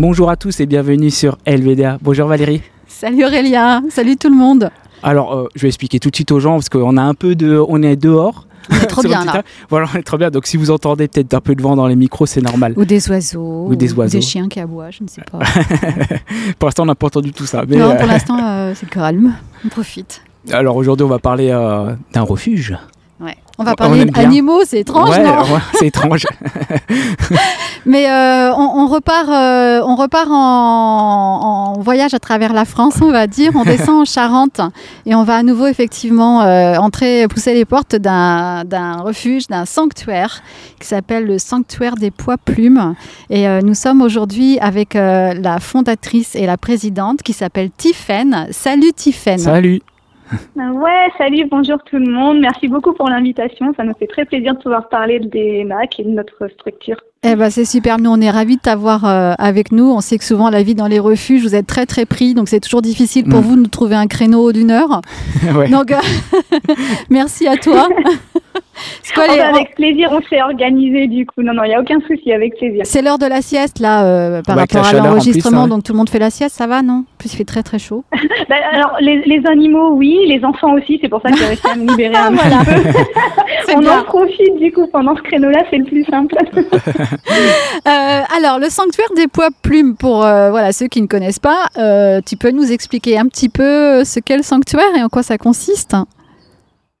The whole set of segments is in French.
Bonjour à tous et bienvenue sur LVDA. Bonjour Valérie. Salut Aurélien, salut tout le monde. Alors, euh, je vais expliquer tout de suite aux gens parce qu'on a un peu de, on est dehors. On est trop bien là. Voilà, on est trop bien. Donc, si vous entendez peut-être un peu de vent dans les micros, c'est normal. Ou des oiseaux. Ou des oiseaux. des chiens qui aboient, je ne sais pas. pour l'instant, on n'a pas entendu tout ça. Mais non, pour l'instant, euh, c'est calme. On profite. Alors aujourd'hui, on va parler euh, d'un refuge. On va parler d'animaux, c'est étrange, ouais, non C'est étrange. Mais euh, on, repart, euh, on repart en, voyage à travers la France, on va dire. On descend en Charente et on va à nouveau effectivement euh, entrer, pousser les portes d'un refuge, d'un sanctuaire qui s'appelle le sanctuaire des pois plumes. Et nous sommes aujourd'hui avec la fondatrice et la présidente qui s'appelle Tiffaine. Salut Tiffaine. Salut. Ouais, salut, bonjour tout le monde. Merci beaucoup pour l'invitation. Ça nous fait très plaisir de pouvoir parler des MAC et de notre structure. Eh ben c'est super. Nous, on est ravis de t'avoir euh, avec nous. On sait que souvent la vie dans les refuges, vous êtes très très pris, donc c'est toujours difficile pour mm. vous de nous trouver un créneau d'une heure. Donc euh, merci à toi. Quoi, oh, bah, avec plaisir, on s'est organisé du coup. Non, non, il n'y a aucun souci, avec plaisir. C'est l'heure de la sieste là, euh, par rapport à l'enregistrement, donc tout le monde fait la sieste, ça va, non? Puis il fait très très chaud. bah, alors les, les, animaux, oui, les enfants aussi, c'est pour ça que j'ai réussi à me libérer un peu. on en profite du coup pendant ce créneau-là, c'est le plus simple. Euh, alors, le sanctuaire des pois plumes, pour euh, voilà, ceux qui ne connaissent pas, tu peux nous expliquer un petit peu ce qu'est le sanctuaire et en quoi ça consiste?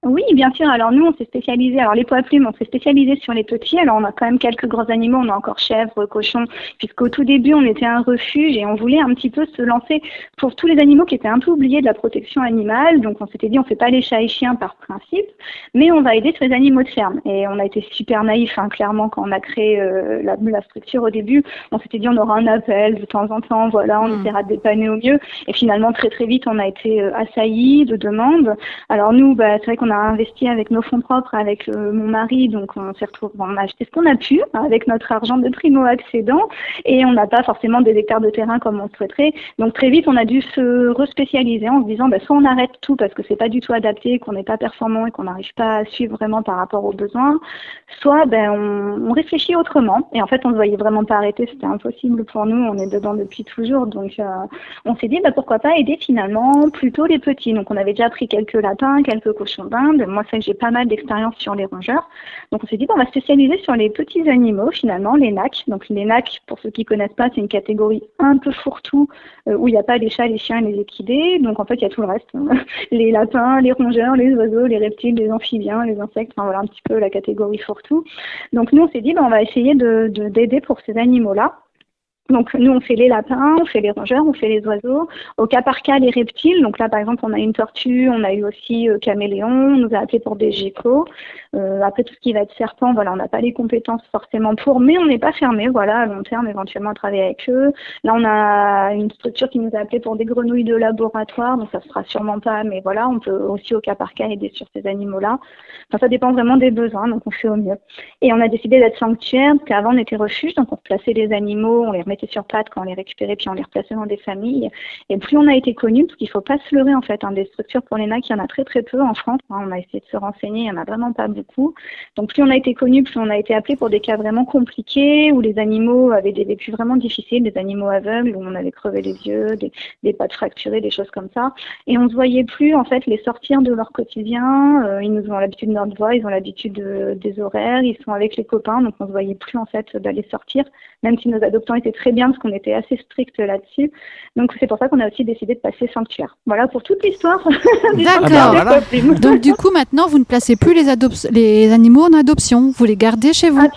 Oui, bien sûr. Alors nous, on s'est spécialisé. Alors les poids plumes, on s'est spécialisé sur les petits. Alors on a quand même quelques gros animaux. On a encore chèvres, cochons, puisqu'au tout début, on était un refuge et on voulait un petit peu se lancer pour tous les animaux qui étaient un peu oubliés de la protection animale. Donc on s'était dit, on fait pas les chats et chiens par principe, mais on va aider sur les animaux de ferme. Et on a été super naïf, hein, clairement, quand on a créé euh, la, la, structure au début. On s'était dit, on aura un appel de temps en temps. Voilà, on hmm. essaiera de dépanner au mieux. Et finalement, très très vite, on a été euh, assaillis de demandes. Alors nous, bah, c'est vrai qu'on on a investi avec nos fonds propres, avec euh, mon mari, donc on s'est retrouvé, on a acheté ce qu'on a pu avec notre argent de primo accédant et on n'a pas forcément des hectares de terrain comme on souhaiterait. Donc très vite, on a dû se respécialiser en se disant, bah, soit on arrête tout parce que c'est pas du tout adapté, qu'on n'est pas performant et qu'on n'arrive pas à suivre vraiment par rapport aux besoins, soit ben, on, réfléchit autrement. Et en fait, on ne voyait vraiment pas arrêter, c'était impossible pour nous, on est dedans depuis toujours. Donc euh, on s'est dit, bah, pourquoi pas aider finalement plutôt les petits. Donc on avait déjà pris quelques lapins, quelques cochons moi, c'est j'ai pas mal d'expérience sur les rongeurs. Donc, on s'est dit, bon, on va spécialiser sur les petits animaux, finalement, les nacs. Donc, les nacs, pour ceux qui connaissent pas, c'est une catégorie un peu fourre-tout euh, où il n'y a pas les chats, les chiens et les équidés. Donc, en fait, il y a tout le reste. les lapins, les rongeurs, les oiseaux, les reptiles, les amphibiens, les insectes. Enfin, voilà un petit peu la catégorie fourre-tout. Donc, nous, on s'est dit, ben, on va essayer d'aider de, d'aider pour ces animaux-là. Donc nous on fait les lapins, on fait les rongeurs, on fait les oiseaux. Au cas par cas les reptiles. Donc là par exemple on a une tortue, on a eu aussi euh, caméléon, on nous a appelé pour des geckos. Euh, après tout ce qui va être serpent, voilà on n'a pas les compétences forcément pour, mais on n'est pas fermé. Voilà à long terme éventuellement travailler avec eux. Là on a une structure qui nous a appelé pour des grenouilles de laboratoire, donc ça sera sûrement pas, mais voilà on peut aussi au cas par cas aider sur ces animaux-là. Enfin ça dépend vraiment des besoins, donc on fait au mieux. Et on a décidé d'être sanctuaire parce qu'avant on était refuge, donc on plaçait les animaux, on les remettait sur pattes quand on les récupérait, puis on les replaçait dans des familles. Et plus on a été connu, parce qu'il ne faut pas se leurrer en fait, hein, des structures pour les NAC, il y en a très très peu en France. Hein. on a essayé de se renseigner, il n'y en a vraiment pas beaucoup. Donc plus on a été connu, plus on a été appelé pour des cas vraiment compliqués, où les animaux avaient des vécus vraiment difficiles, des animaux aveugles, où on avait crevé les yeux, des, pattes fracturées, des choses comme ça. Et on ne se voyait plus en fait les sortir de leur quotidien. Euh, ils nous ont l'habitude de notre voix, ils ont l'habitude des horaires, ils sont avec les copains, donc on ne se voyait plus en fait d'aller sortir, même si nos adoptants étaient très bien, parce qu'on était assez strict là-dessus. Donc c'est pour ça qu'on a aussi décidé de passer sanctuaire. Voilà pour toute l'histoire. D'accord. Donc du coup maintenant vous ne placez plus les, les animaux en adoption, vous les gardez chez vous. Ah,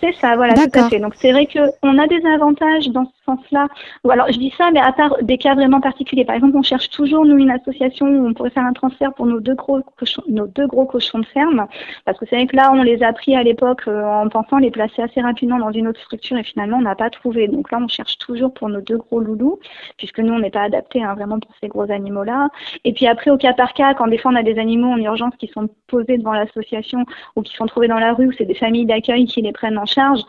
c'est ça, voilà, tout à fait. Donc c'est vrai qu'on a des avantages dans ce sens-là. Ou alors je dis ça, mais à part des cas vraiment particuliers. Par exemple, on cherche toujours nous une association où on pourrait faire un transfert pour nos deux gros cochons, nos deux gros cochons de ferme, parce que c'est vrai que là on les a pris à l'époque euh, en pensant les placer assez rapidement dans une autre structure et finalement on n'a pas trouvé. Donc là on cherche toujours pour nos deux gros loulous, puisque nous on n'est pas adapté hein, vraiment pour ces gros animaux-là. Et puis après au cas par cas, quand des fois on a des animaux en urgence qui sont posés devant l'association ou qui sont trouvés dans la rue, ou c'est des familles d'accueil qui les prennent en charge.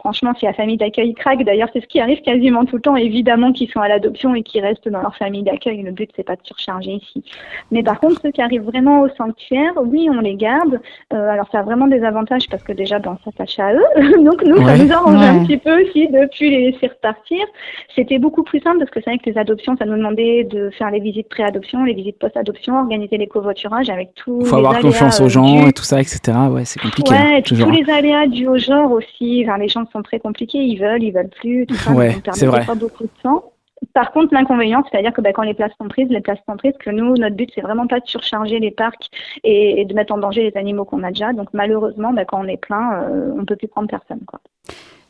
Franchement, si la famille d'accueil craque, d'ailleurs, c'est ce qui arrive quasiment tout le temps, évidemment, qu'ils sont à l'adoption et qui restent dans leur famille d'accueil. Le but, c'est pas de surcharger ici. Mais par contre, ceux qui arrivent vraiment au sanctuaire, oui, on les garde. Euh, alors, ça a vraiment des avantages parce que déjà, ben, on s'attache à eux. Donc, nous, ça nous arrange un petit peu aussi de plus les laisser repartir. C'était beaucoup plus simple parce que c'est vrai que les adoptions, ça nous demandait de faire les visites pré-adoption, les visites post-adoption, organiser les covoiturages avec tout. Il faut avoir confiance aux gens et tout ça, etc. Ouais, c'est compliqué. Ouais, hein, tous les aléas dus au genre aussi. Enfin, les gens sont très compliqués, ils veulent, ils veulent plus, tout ça. Ouais, c'est vrai. Pas beaucoup de temps. Par contre, l'inconvénient, c'est-à-dire que bah, quand les places sont prises, les places sont prises, que nous, notre but, c'est vraiment pas de surcharger les parcs et, de mettre en danger les animaux qu'on a déjà. Donc malheureusement, bah, quand on est plein, euh, on peut plus prendre personne. Quoi.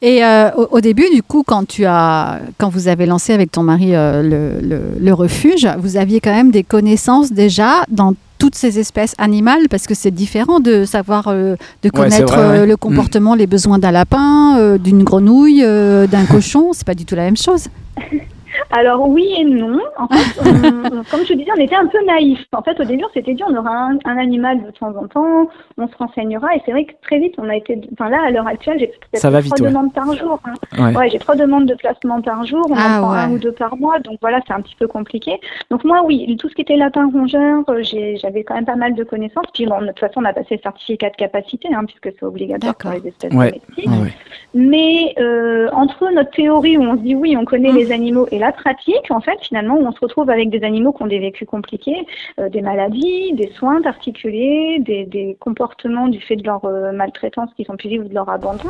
Et euh, au, début, du coup, quand tu as, quand vous avez lancé avec ton mari euh, le, le, refuge, vous aviez quand même des connaissances déjà dans toutes ces espèces animales parce que c'est différent de savoir, de connaître le comportement, les besoins d'un lapin, d'une grenouille, d'un cochon. C'est pas du tout la même chose. Alors oui et non. En fait, comme je disais, on était un peu naïfs. En fait, au début, on s'était dit on aura un, animal de temps en temps, on se renseignera. Et c'est vrai que très vite, on a été. Enfin là, à l'heure actuelle, j'ai peut-être trois demandes par jour. Hein. Ouais. j'ai trois demandes de placement par jour. On en ah, prend un ou deux par mois. Donc voilà, c'est un petit peu compliqué. Donc moi, oui, tout ce qui était lapin rongeur, euh, j'avais quand même pas mal de connaissances. Puis bon, de toute façon, on a passé le certificat de capacité, hein, puisque c'est obligatoire pour les espèces domestiques. Mais euh, entre notre théorie où on se dit oui, on connaît mmh. les animaux et la pratique, en fait, finalement, où on se retrouve avec des animaux qui ont des vécus compliqués, euh, des maladies, des soins particuliers, des, des, comportements du fait de leur euh, maltraitance qui sont plus ou de leur abandon,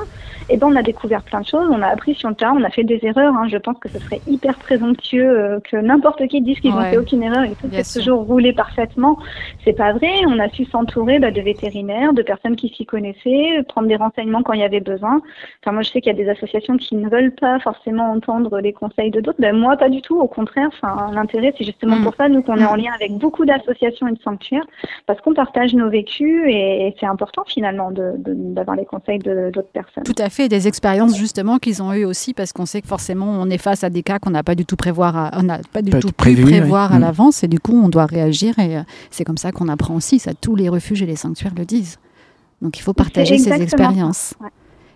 et eh ben on a découvert plein de choses, on a appris sur le terrain, on a fait des erreurs. Hein. Je pense que ce serait hyper présomptueux euh, que n'importe qui dise qu'ils n'ont fait aucune erreur et que tout toujours roulé parfaitement. C'est pas vrai. On a su s'entourer bah, de vétérinaires, de personnes qui s'y connaissaient, prendre des renseignements quand il y avait besoin. Enfin, moi, je sais qu'il y a des associations qui ne veulent pas forcément entendre les conseils de d'autres. Ben, moi, pas du tout. Au contraire, enfin, l'intérêt, c'est justement mm. pour ça, nous, qu'on est en lien avec beaucoup d'associations et de sanctuaires, parce qu'on partage nos vécus et, c'est important finalement d'avoir les conseils d'autres personnes. Tout à fait, des expériences justement qu'ils ont eues aussi, parce qu'on sait que forcément, on est face à des cas qu'on n'a pas du tout prévoir, on n'a pas du tout pu prévoir à mm. l'avance, et du coup, on doit réagir, et euh, c'est comme ça qu'on apprend aussi. Ça, tous les refuges et les sanctuaires le disent. Donc, il faut partager ces expériences.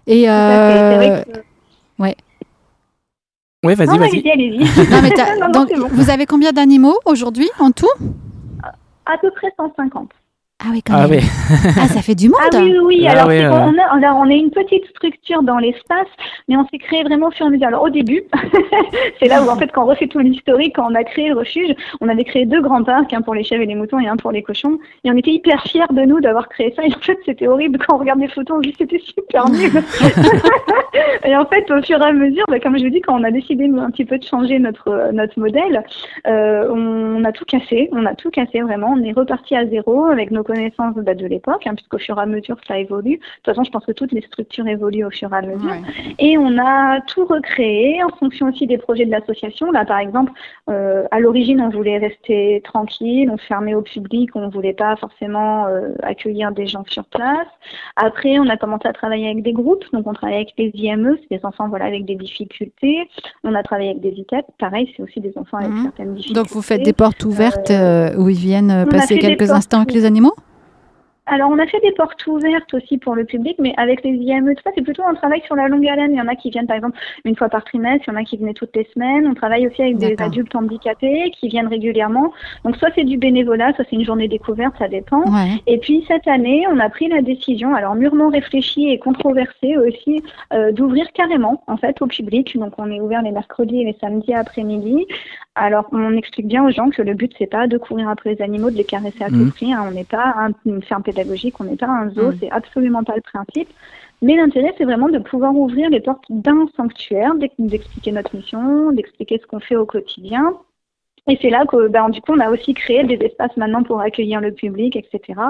Et euh, ouais. Oui, vas-y, vas-y. Allez-y, vous avez combien d'animaux aujourd'hui en tout? À peu près 150. Ah oui, quand ah même. ah, ça fait du monde. Ah oui, oui. Ah alors, on, on, est une petite structure dans l'espace, mais on s'est créé vraiment au fur et à mesure. Alors, au début, c'est là où, en fait, quand on refait tout l'historique, quand on a créé le refuge, on avait créé deux grands parcs, un pour les chèvres et les moutons et un pour les cochons. Et on était hyper fiers de nous d'avoir créé ça. Et en fait, c'était horrible. Quand on regarde les photos, on dit c'était super nul. et en fait, au fur et à mesure, bah, comme je vous dis, quand on a décidé un petit peu de changer notre, notre modèle, euh, on a tout cassé. On a tout cassé vraiment. On est reparti à zéro avec nos connaissance bah, de l'époque, hein, puisqu'au fur et à mesure ça évolue. De toute façon, je pense que toutes les structures évoluent au fur et à mesure. Et on a tout recréé en fonction aussi des projets de l'association. Là, par exemple, euh, à l'origine, on voulait rester tranquille, on fermait au public, on ne voulait pas forcément euh, accueillir des gens sur place. Après, on a commencé à travailler avec des groupes, donc on travaille avec les IME, c'est des enfants voilà, avec des difficultés. On a travaillé avec des ITEP, pareil, c'est aussi des enfants avec mhm. certaines difficultés. Donc vous faites des portes ouvertes euh, où ils viennent passer quelques instants avec les animaux? Alors, on a fait des portes ouvertes aussi pour le public, mais avec les IME, tout ça, c'est plutôt un travail sur la longue haleine. Il y en a qui viennent, par exemple, une fois par trimestre, il y en a qui venaient toutes les semaines. On travaille aussi avec des adultes handicapés qui viennent régulièrement. Donc, soit c'est du bénévolat, soit c'est une journée découverte, ça dépend. Et puis, cette année, on a pris la décision, alors mûrement réfléchie et controversée aussi, euh, d'ouvrir carrément, en fait, au public. Donc, on est ouvert les mercredis et les samedis après-midi. Alors, on explique bien aux gens que le but, c'est pas de courir après les animaux, de les caresser à tout mmh. prix. Hein. On n'est pas un, ferme pédagogique, on n'est pas un zoo, mmh. c'est absolument pas le principe. Mais l'intérêt, c'est vraiment de pouvoir ouvrir les portes d'un sanctuaire, d'expliquer notre mission, d'expliquer ce qu'on fait au quotidien, et c'est là que, ben, du coup, on a aussi créé des espaces maintenant pour accueillir le public, etc.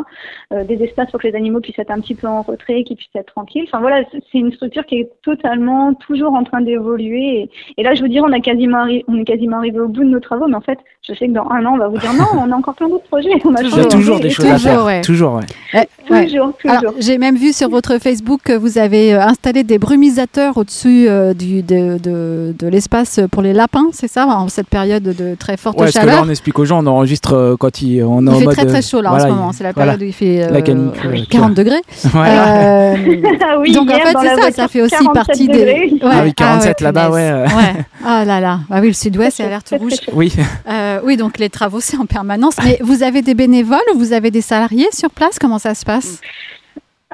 Euh, des espaces pour que les animaux puissent être un petit peu en retrait, qu'ils puissent être tranquilles. Enfin voilà, c'est une structure qui est totalement toujours en train d'évoluer. Et, là, je veux dire, on, a quasiment on est quasiment arrivé au bout de nos travaux, mais en fait, je sais que dans un an, on va vous dire non, on a encore plein d'autres projets. On a toujours des choses à faire. Toujours, ouais. Eh, Toujours, toujours. J'ai même vu sur votre Facebook que vous avez euh, installé des brumisateurs au-dessus euh, du, de, de, de l'espace pour les lapins, c'est ça, en cette période de très forte ouais, chaleur. Parce que là, on explique aux gens, on enregistre euh, quand il, on est il en fait mode. très très chaud là voilà, en ce moment, c'est la période voilà. où il fait La euh, canicule, 40 degrés. Voilà. Euh, Ah oui, donc en fait, c'est ça, ça fait aussi 47 partie des. degrés. Ouais, Ah oui, 47 là-bas, punaise. ouais. ouais. Ah là là, ah oui, le sud-ouest, c'est alerte rouge. Oui. Euh, oui, donc les travaux, c'est en permanence. Mais vous avez des bénévoles ou vous avez des salariés sur place? Comment ça se passe?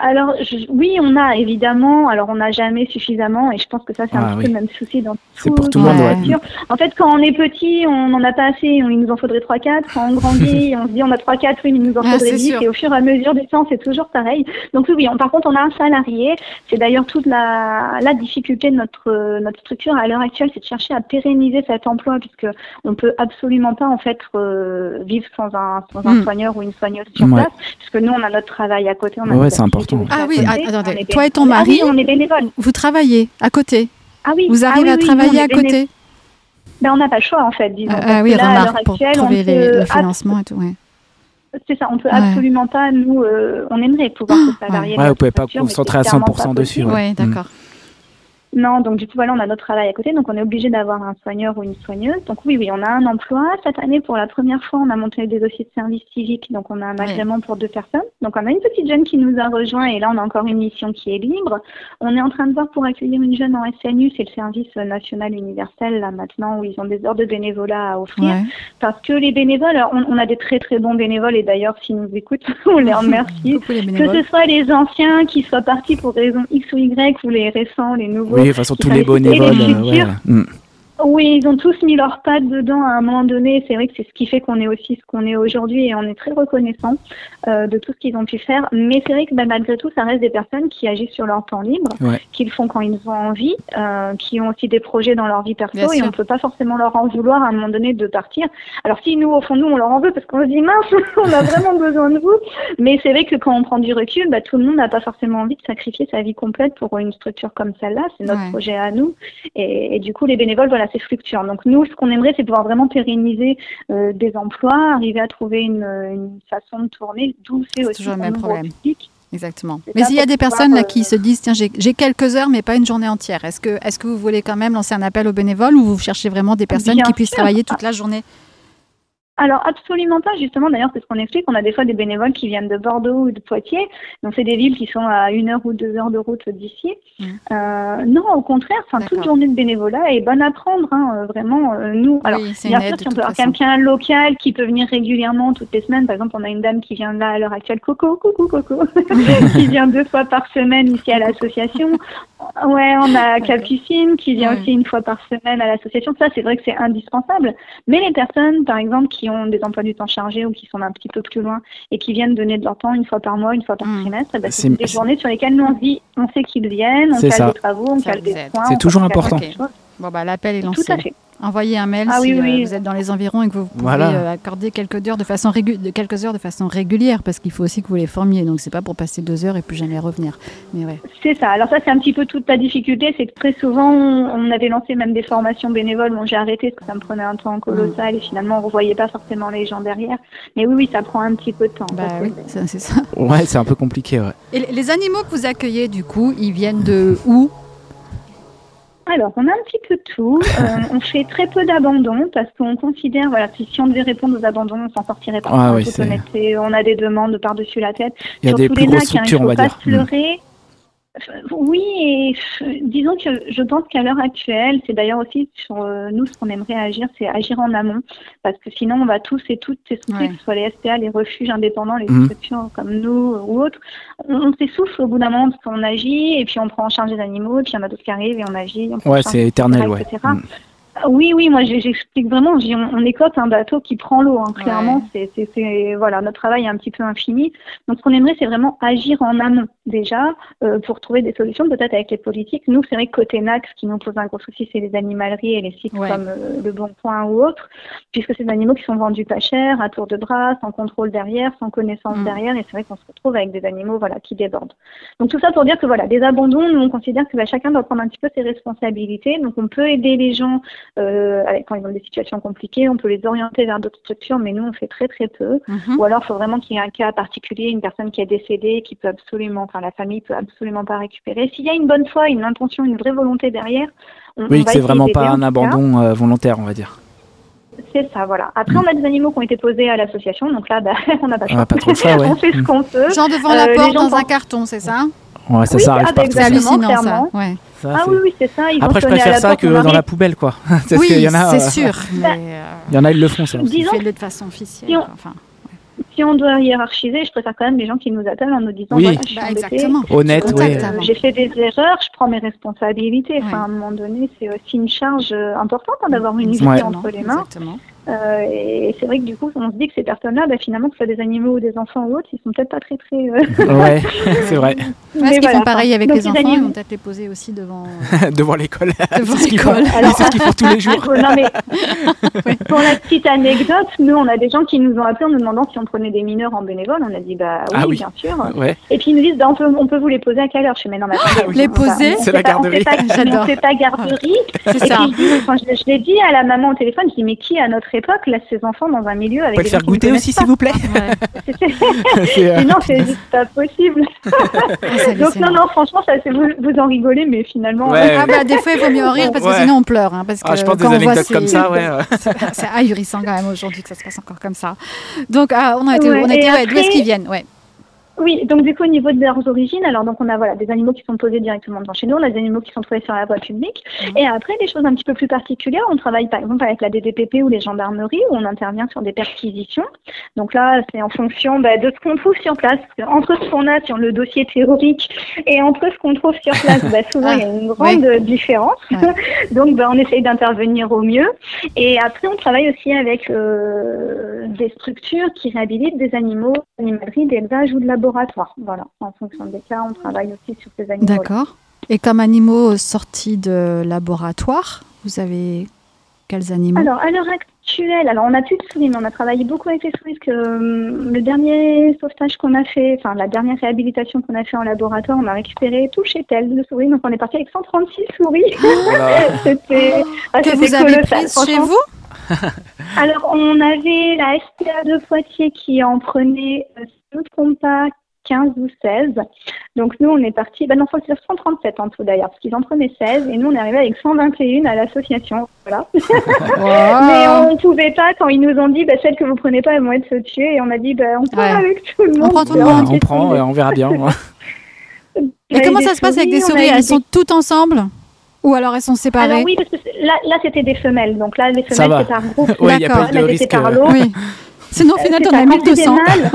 Alors je- oui, on a évidemment. Alors on n'a jamais suffisamment, et je pense que ça c'est un Ah, petit oui. peu le même souci dans C'est pour tout le monde, Ouais. En fait, quand on est petit, on n'en a pas assez, on- il nous en faudrait 3-4. Quand on grandit, on se dit on a 3-4, oui, il nous en Ah, faudrait c'est 10. sûr. Et au fur et à mesure du temps, c'est toujours pareil. Donc oui, on- par contre, on a un salarié. C'est d'ailleurs toute la, la difficulté de notre, euh, notre structure à l'heure actuelle, c'est de chercher à pérenniser cet emploi, puisque on peut absolument pas en fait euh, vivre sans un, sans un Mm. soigneur ou une soigneuse sur Ouais. place, puisque nous, on a notre travail à côté. On a Ouais, notre important. Ah à oui, côté, att- attendez. Toi et ton. Ah mari oui, on est bénévole. Vous travaillez à côté Ah oui. Vous ah arrivez oui, à oui, travailler à côté Ben, on n'a pas le choix en fait, disons. Ah ah oui, là, à remarque, pour actuelle, on trouver les- peut le financement et tout. ouais. C'est ça, on peut Ouais. absolument pas, nous, euh, on aimerait pouvoir Ah, se salarier. Ouais, vous pouvez notre pas mais concentrer à clairement 100% pas dessus. Ouais, d'accord. Non, donc du coup, voilà, on a notre travail à côté, donc on est obligé d'avoir un soigneur ou une soigneuse. Donc oui, oui, on a un emploi. Cette année, pour la première fois, on a monté des dossiers de service civique, donc on a un agrément pour deux personnes. Donc on a une petite jeune qui nous a rejoint et là, on a encore une mission qui est libre. On est en train de voir pour accueillir une jeune en SNU, c'est le service national universel, là maintenant, où ils ont des heures de bénévolat à offrir. Ouais. Parce que les bénévoles, alors, on, on a des très très bons bénévoles et d'ailleurs, s'ils nous écoutent, on les remercie. Les Que ce soit les anciens qui soient partis pour raison X ou Y ou les récents, les nouveaux. Oui, de toute façon, tous les. Et bénévoles. les euh, ouais, futurs. ouais. Mm. Oui, ils ont tous mis leurs pattes dedans à un moment donné. C'est vrai que c'est ce qui fait qu'on est aussi ce qu'on est aujourd'hui et on est très reconnaissant euh, de tout ce qu'ils ont pu faire. Mais c'est vrai que bah, malgré tout, ça reste des personnes qui agissent sur leur temps libre, Ouais. qui le font quand ils ont envie, euh, qui ont aussi des projets dans leur vie perso Bien et sûr. on peut pas forcément leur en vouloir à un moment donné de partir. Alors si nous, au fond, nous, on leur en veut parce qu'on se dit mince, on a vraiment besoin de vous. Mais c'est vrai que quand on prend du recul, bah, tout le monde n'a pas forcément envie de sacrifier sa vie complète pour une structure comme celle-là. C'est notre Ouais. projet à nous. Et, et du coup, les bénévoles, voilà, fluctuant. Donc nous, ce qu'on aimerait, c'est pouvoir vraiment pérenniser euh, des emplois, arriver à trouver une, une façon de tourner, d'où c'est aussi toujours le même problème. public. Exactement. Mais s'il y a des personnes là euh, qui se disent tiens j'ai quelques heures mais pas une journée entière, est-ce que est-ce que vous voulez quand même lancer un appel aux bénévoles ou vous cherchez vraiment des personnes Bien qui puissent travailler toute la journée? Alors absolument pas, justement. D'ailleurs, c'est ce qu'on explique. On a des fois des bénévoles qui viennent de Bordeaux ou de Poitiers. Donc c'est des villes qui sont à une heure ou deux heures de route d'ici. Mm. Euh, non, au contraire, enfin toute journée de bénévolat est bonne à prendre. Hein, euh, vraiment, euh, nous. Alors Oui, Bien sûr, si on peut avoir quelqu'un local qui peut venir régulièrement toutes les semaines, par exemple, on a une dame qui vient là à l'heure actuelle, Coco, coucou, Coco, qui vient deux fois par semaine ici à l'association. Ouais, on a Capucine qui vient aussi une fois par semaine à l'association. Ça, c'est vrai que c'est indispensable. Mais les personnes, par exemple, qui ont des emplois du temps chargés ou qui sont un petit peu plus loin et qui viennent donner de leur temps une fois par mois, une fois par Mm. trimestre, ben, C'est- des journées sur lesquelles nous on dit, on sait qu'ils viennent, on C'est cale ça. des travaux, on Ça cale des points. C'est toujours important. Bon bah l'appel est Tout lancé. à fait. Envoyez un mail Ah si oui, euh, oui. vous êtes dans les environs et que vous pouvez Voilà. euh, accorder quelques heures de façon régu- de quelques heures de façon régulière parce qu'il faut aussi que vous les formiez. Donc c'est pas pour passer deux heures et plus jamais revenir. Mais ouais. C'est ça. Alors ça, c'est un petit peu toute la difficulté, c'est que très souvent, on avait lancé même des formations bénévoles. Bon, j'ai arrêté parce que ça me prenait un temps colossal et finalement, on ne revoyait pas forcément les gens derrière. Mais oui, oui, ça prend un petit peu de temps. Bah oui, c'est ça. Ouais, c'est un peu compliqué, ouais. Et les animaux que vous accueillez du coup, ils viennent de où? Alors, on a un petit peu tout. Euh, on fait très peu d'abandons parce qu'on considère, voilà, si, si on devait répondre aux abandons, on s'en sortirait pas. Ah oui. On a des demandes par-dessus la tête. Il y a Sur des plus grosses structures, on va pas dire. se leurrer. Euh, Oui, et disons que je pense qu'à l'heure actuelle, c'est d'ailleurs aussi sur euh, nous ce qu'on aimerait agir, c'est agir en amont, parce que sinon on va tous et toutes s'essouffler, Ouais. que ce soit les SPA, les refuges indépendants, les Mhm. structures comme nous euh, ou autres, on, on s'essouffle au bout d'un moment parce qu'on agit et puis on prend en charge les animaux et puis il y en a d'autres qui arrivent et on agit. On Ouais, c'est éternel, etc., ouais. etc. Oui, oui, moi j'explique vraiment. On, écope un bateau qui prend l'eau. hein, clairement, Ouais. c'est, voilà, notre travail est un petit peu infini. Donc, ce qu'on aimerait, c'est vraiment agir en amont déjà euh, pour trouver des solutions, peut-être avec les politiques. Nous, c'est vrai que côté NAC, ce qui nous pose un gros souci, c'est les animaleries et les sites Ouais. comme euh, le Bon Coin ou autres, puisque c'est des animaux qui sont vendus pas cher, à tour de bras, sans contrôle derrière, sans connaissance Mm. derrière, et c'est vrai qu'on se retrouve avec des animaux, voilà, qui débordent. Donc tout ça pour dire que voilà, des abandons, nous on considère que bah, chacun doit prendre un petit peu ses responsabilités. Donc on peut aider les gens euh, avec, quand ils ont des situations compliquées, on peut les orienter vers d'autres structures, mais nous, on fait très très peu. Mhm. Ou alors, il faut vraiment qu'il y ait un cas particulier, une personne qui est décédée, qui peut absolument, enfin, la famille peut absolument pas récupérer. S'il y a une bonne foi, une intention, une vraie volonté derrière, on, on Oui, que c'est vraiment pas un abandon euh, volontaire, on va dire. C'est ça, voilà. Après, on a des animaux qui ont été posés à l'association, donc là, bah, on n'a pas On a pas trop le choix, ouais. on fait ce qu'on peut. Genre devant Euh, la porte dans un carton, c'est ça? Ouais, ça, Oui, ça arrive ah, bah, partout. C'est ça. Ouais. Ça, Ah c'est- oui, oui, c'est ça. Ils vont Après, je préfère ça que dans la poubelle, quoi. Parce Oui, c'est euh, sûr. Mais euh, Il y en a, ils le font, ça. Disons- fait de façon officielle. Si on- quoi. Enfin, Si on doit hiérarchiser, je préfère quand même les gens qui nous appellent en nous disant Oui. voilà, je suis bah, exactement. Honnête, euh. J'ai fait des erreurs, je prends mes responsabilités. Enfin, à un moment donné, c'est aussi une charge euh, importante hein, d'avoir une vie Ouais. entre les mains. Exactement. Euh, et c'est vrai que du coup, on se dit que ces personnes-là, bah, finalement, que ce soit des animaux ou des enfants ou autres, ils sont peut-être pas très très. euh, Ouais, c'est vrai. Est-ce mais qu'ils voilà, font pareil avec donc les enfants Ils vont peut-être les poser aussi devant. euh, Devant l'école. Devant l'école. C'est ce qu'ils font tous les jours. non, mais pour la petite anecdote, nous, on a des gens qui nous ont appelés en nous demandant si on prenait des mineurs en bénévole. On a dit bah oui, Ah oui. bien sûr. Ouais. Et puis ils nous disent bah, on, peut, on peut vous les poser à quelle heure? Je fais mais non, mais attendez, Les poser C'est la pas- on fait garderie. pas-. On fait pas garderie. C'est ça. puis, je, je l'ai dit à la maman au téléphone, je dis mais qui à notre époque laisse ses enfants dans un milieu Vous avec pouvez le des faire goûter aussi, s'il vous plaît Ouais. C'est, euh, c'est juste pas possible. C'est Donc non, non, franchement, ça, c'est- vous, vous en rigolez, mais finalement, Ouais. Ah bah des fois il vaut mieux en rire parce que sinon on pleure hein, parce que Ah, je pense des quand on voit comme ça, ouais. c'est c'est ahurissant quand même aujourd'hui que ça se passe encore comme ça. Donc ah, on a été, Ouais, on a été ouais, d'où est-ce qu'ils viennent ouais. Oui, donc du coup au niveau de leurs origines, alors donc on a voilà des animaux qui sont posés directement devant chez nous, on a des animaux qui sont trouvés sur la voie publique, Mhm. et après des choses un petit peu plus particulières, on travaille par exemple avec la DDPP ou les gendarmeries où on intervient sur des perquisitions. Donc là c'est en fonction bah, de ce qu'on trouve sur place, entre ce qu'on a sur le dossier théorique et entre ce qu'on trouve sur place, bah, souvent il y a une grande différence. Ouais. donc bah, on essaye d'intervenir au mieux. Et après on travaille aussi avec euh, des structures qui réhabilitent des animaux, animaleries, d'élevage ou de laboratoire. Voilà, en fonction des cas, on travaille aussi sur ces animaux. D'accord. Et comme animaux sortis de laboratoire, vous avez quels animaux? Alors, à l'heure actuelle, alors on n'a plus de souris, mais on a travaillé beaucoup avec les souris, parce que hum, le dernier sauvetage qu'on a fait, enfin la dernière réhabilitation qu'on a fait en laboratoire, on a récupéré tout chez tel de souris, donc on est parti avec 136 souris. Voilà. c'était ah, que vous avez prises chez vous? Alors, on avait la SPA de Poitiers qui en prenait, euh, si je ne me trompe pas, 15 ou 16. Donc, nous, on est parti, ben non, faut dire 137 en tout d'ailleurs, parce qu'ils en prenaient 16, et nous, on est arrivé avec 121 à l'association. Voilà. Mais on ne pouvait pas, quand ils nous ont dit, bah, celles que vous prenez pas, elles vont être tuées, et on a dit, bah, on prend Ouais. avec tout le monde. prend tout le monde. a on prend, on verra bien. Et des comment ça se passe avec des on souris? Elles des- sont toutes ensemble? Ou alors elles sont séparées? Alors oui, parce que là, là c'était des femelles, donc là, les femelles, c'est par groupe. Ouais, risque. par lot. Oui. Sinon au final c'est t'en as ça, quand c'est des 1200. mâles-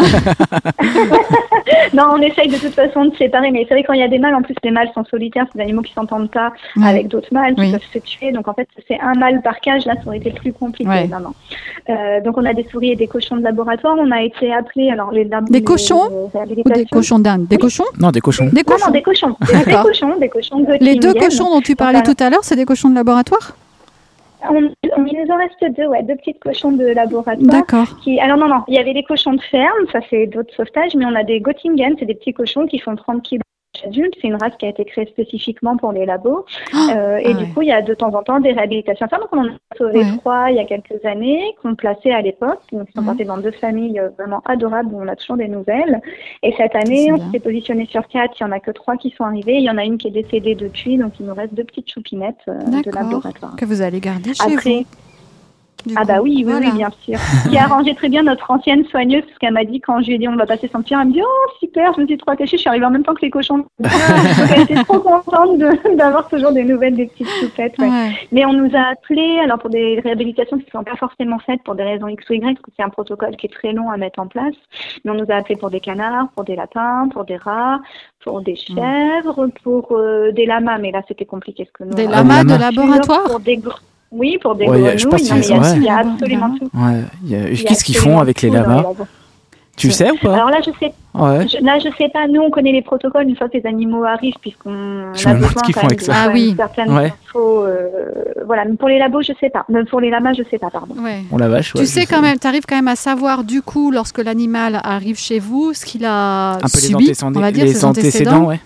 non, on essaye de toute façon de séparer, mais c'est vrai quand il y a des mâles, en plus les mâles sont solitaires, c'est des animaux qui s'entendent pas Ouais. avec d'autres mâles, qui Oui. peuvent se tuer. Donc en fait, c'est un mâle par cage, là, ça aurait été plus compliqué. Ouais. Non, non. Euh, donc on a des souris et des cochons de laboratoire. On a été appelés, alors les lab- Des cochons les Ou des cochons d'Inde? Des Oui. cochons? Non, des cochons. Des cochons non, des cochons. Des vrais D'accord. cochons, des cochons de Les deux cochons dont tu parlais tout à l'heure, c'est des cochons de laboratoire? On, on- il nous en reste deux, ouais, deux petites cochons de laboratoire. D'accord. Qui, alors non, non, il y avait des cochons de ferme, ça c'est d'autres sauvetages, mais on a des Göttingen, c'est des petits cochons qui font 30 kilos adultes. C'est une race qui a été créée spécifiquement pour les labos. Euh, et ah du ouais. coup, il y a de temps en temps des réhabilitations. Donc on en a sauvé Ouais. trois il y a quelques années, qu'on plaçait à l'époque. Donc ils sont partis dans deux familles euh, vraiment adorables où on a toujours des nouvelles. Et cette année, on s'est positionné sur quatre. Il y en a que trois qui sont arrivés. Il y en a une qui est décédée depuis, donc il nous reste deux petites choupinettes euh, de laboratoire. Que vous allez garder chez Après, vous. Ah coup. bah oui, oui, Voilà. oui, bien sûr. Qui a arrangé très bien notre ancienne soigneuse, parce qu'elle m'a dit quand je lui ai dit on va passer sentir, elle me dit oh super, je me suis trop attachée, je suis arrivée en même temps que les cochons. Donc elle était trop contente d'avoir toujours des nouvelles des petites ouais. Ouais. Mais on nous a appelés alors pour des réhabilitations qui ne sont pas forcément faites pour des raisons X ou Y, parce que c'est un protocole qui est très long à mettre en place. Mais on nous a appelés pour des canards, pour des lapins, pour des rats, pour des chèvres, pour euh, des lamas, mais là c'était compliqué parce que nous Des lamas de laboratoire pour des oui, pour des Ouais, grenouilles. je pense non, il y a, il y absolument tout. Ouais. Qu'est-ce qu'ils font avec les lamas labos. Tu sais ou pas Alors là, je sais, Ouais. je, là, je sais pas. Nous, on connaît les protocoles une fois que les animaux arrivent, puisqu'on Je a besoin ce qu'ils font même avec de ça. Ah faire oui. une certaine Ouais. info, euh, voilà. Mais pour les labos, je sais pas. Mais pour les lamas, je sais pas, pardon. Ouais. On la vache. ouais, tu sais quand même, tu arrives quand même à savoir du coup lorsque l'animal arrive chez vous ce qu'il a Un peu les subi, antécédents, on va dire les ses antécédents, ouais.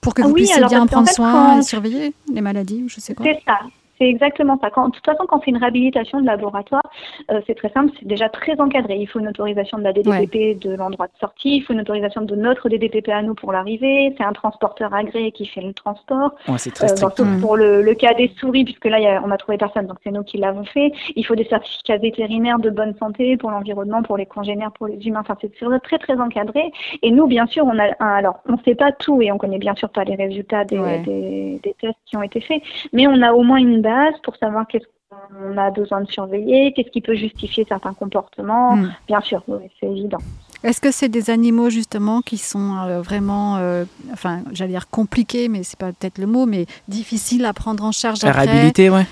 pour que Ah vous oui, puissiez alors, bien prendre fait, soin quand- et surveiller les maladies, ou je sais quoi. C'est ça. C'est exactement ça. Quand, de toute façon, quand c'est une réhabilitation de laboratoire, euh, c'est très simple, c'est déjà très encadré. Il faut une autorisation de la DDPP de l'endroit de sortie, il faut une autorisation de notre DDPP à nous pour l'arrivée, c'est un transporteur agréé qui fait le transport. Ouais, c'est très strict. Euh, pour le, le, cas des souris, puisque là, y a, on a trouvé personne, donc c'est nous qui l'avons fait. Il faut des certificats vétérinaires de bonne santé pour l'environnement, pour les congénères, pour les humains. Enfin, c'est très, très encadré. Et nous, bien sûr, on a un, alors, on ne sait pas tout et on connaît bien sûr pas les résultats des, Ouais. des, des tests qui ont été faits, mais on a au moins une base pour savoir qu'est-ce qu'on a besoin de surveiller, qu'est-ce qui peut justifier certains comportements. Mm. Bien sûr, oui, c'est évident. Est-ce que c'est des animaux justement qui sont euh, vraiment, euh, enfin, j'allais dire compliqués, mais c'est pas peut-être le mot, mais difficiles à prendre en charge La après, réhabilité, ouais.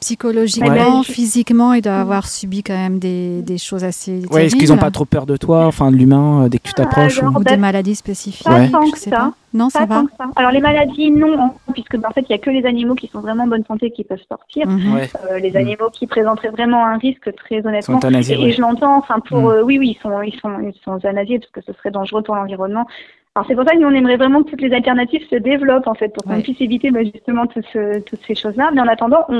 Psychologiquement, Ouais. physiquement, il doit avoir subi quand même des, des choses assez Ouais, est-ce qu'ils n'ont pas trop peur de toi, enfin de l'humain, euh, dès que tu t'approches alors, ou- ou bah, des maladies spécifiques pas tant que ça. pas. Non, ça Pas va. tant que ça. Alors les maladies, non, puisque en fait, il n'y a que les animaux qui sont vraiment en bonne santé qui peuvent sortir. Mhm. Ouais, Euh, les Mm. animaux qui présenteraient vraiment un risque, très sont honnêtement, euthanasiés, Et, ouais. et je l'entends, enfin pour Mm. euh, oui oui ils sont ils sont ils sont euthanasiés parce que ce serait dangereux pour l'environnement. Alors c'est pour ça que nous on aimerait vraiment que toutes les alternatives se développent en fait pour qu'on Ouais. puisse éviter bah, justement tout ce- toutes ces choses-là. Mais en attendant, on,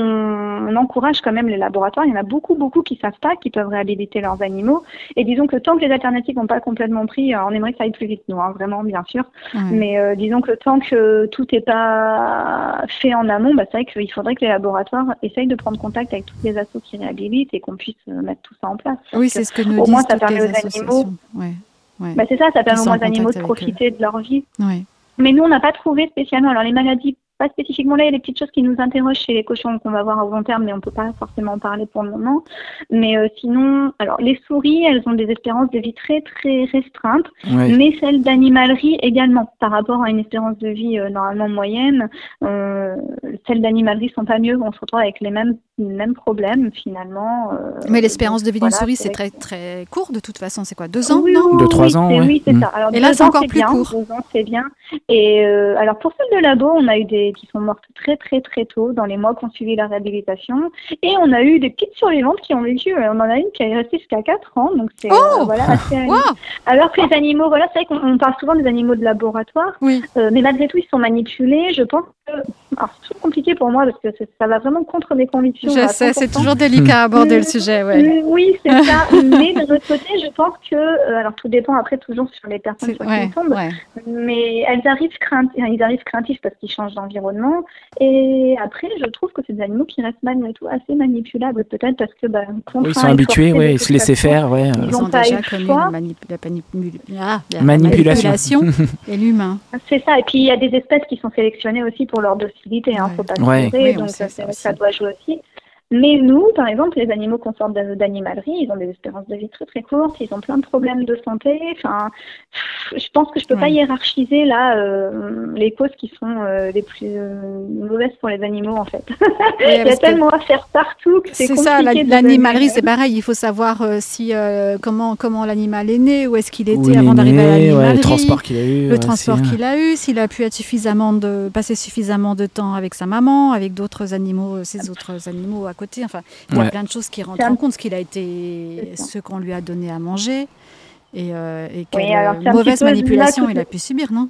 on encourage quand même les laboratoires. Il y en a beaucoup beaucoup qui savent pas, qui peuvent réhabiliter leurs animaux. Et disons que tant que les alternatives n'ont pas complètement pris, euh, on aimerait que ça aille plus vite nous, hein, vraiment bien sûr. Ouais. Mais euh, disons que tant que tout n'est pas fait en amont, bah, c'est vrai qu'il faudrait que les laboratoires essayent de prendre contact avec toutes les assos qui réhabilitent et qu'on puisse euh, mettre tout ça en place. Oui, c'est ce que nous au disent moins, ça permet les aux animaux. Ouais. Ouais. bah, c'est ça, ça permet aux animaux de avec profiter de leur vie. Ouais. Mais nous, on n'a pas trouvé spécialement. Alors les maladies, pas spécifiquement là, il y a des petites choses qui nous interrogent chez les cochons qu'on va voir au long terme, mais on peut pas forcément en parler pour le moment. Mais euh, sinon, alors les souris, elles ont des espérances de vie très très restreintes. Ouais. mais celles d'animalerie également. Par rapport à une espérance de vie euh, normalement moyenne, euh, celles d'animalerie sont pas mieux. On se retrouve avec les mêmes, les mêmes problèmes finalement. euh, Mais l'espérance de vie d'une voilà, souris, c'est très très court de toute façon. C'est quoi Deux ans oui, non oui, De oui, trois ans. Oui, c'est Mm. ça. Alors, Et là, c'est encore plus bien, court. Deux ans, c'est bien. Et euh, alors, pour celles de labo, on a eu des qui sont mortes très, très, très tôt, dans les mois qui ont suivi la réhabilitation. Et on a eu des petites survivantes qui ont vécu. On en a une qui est restée jusqu'à 4 ans. Donc, c'est Oh euh, voilà, assez Wow Alors que les animaux, voilà, c'est vrai qu'on on parle souvent des animaux de laboratoire. Oui. Euh, mais malgré tout, ils sont manipulés. Je pense que. Alors, c'est toujours compliqué pour moi parce que ça va vraiment contre mes convictions. Je sais, c'est 100%. toujours délicat à aborder le sujet. Ouais. Mm, Oui, c'est ça. mais de l'autre côté, je pense que. euh, alors, tout dépend après toujours sur les personnes sur qui ouais, ils tombent. ouais. Mais elles arrivent, craintes, ils arrivent craintifs parce qu'ils changent d'environnement. Et après, je trouve que c'est des animaux qui restent malgré tout assez manipulables. Peut-être parce que. Bah, Oui, ils sont habitués, ouais, ils se laissaient faire, ouais. Ils Ils ont déjà connu la, manip- la panip- ah, la Manipulation. manipulation et l'humain. C'est ça. Et puis, il y a des espèces qui sont sélectionnées aussi pour leur docilité. Hein, Ouais. faut pas se Oui, on donc, euh, ça doit jouer aussi. Mais nous, par exemple, les animaux qu'on sort d'animalerie, ils ont des espérances de vie très très courtes, ils ont plein de problèmes de santé. Enfin, je pense que je peux pas hiérarchiser là euh, les causes qui sont euh, les plus euh, mauvaises pour les animaux en fait. Il y a tellement à faire partout que c'est C'est compliqué. ça, la- de l'animalerie, c'est pareil. Il faut savoir euh, si euh, comment comment l'animal est né, où est-ce qu'il était avant d'arriver à ouais, l'animalerie, le transport qu'il a eu. le ouais, transport c'est- qu'il a eu, s'il a pu être suffisamment de passer suffisamment de temps avec sa maman, avec d'autres animaux, ses autres animaux à côté. Enfin, il y a Ouais. plein de choses qui rentrent en compte, ce qu'il a été, ce qu'on lui a donné à manger. Et, euh, et quelle alors, un petit mauvaise là manipulation que- il a pu subir, non?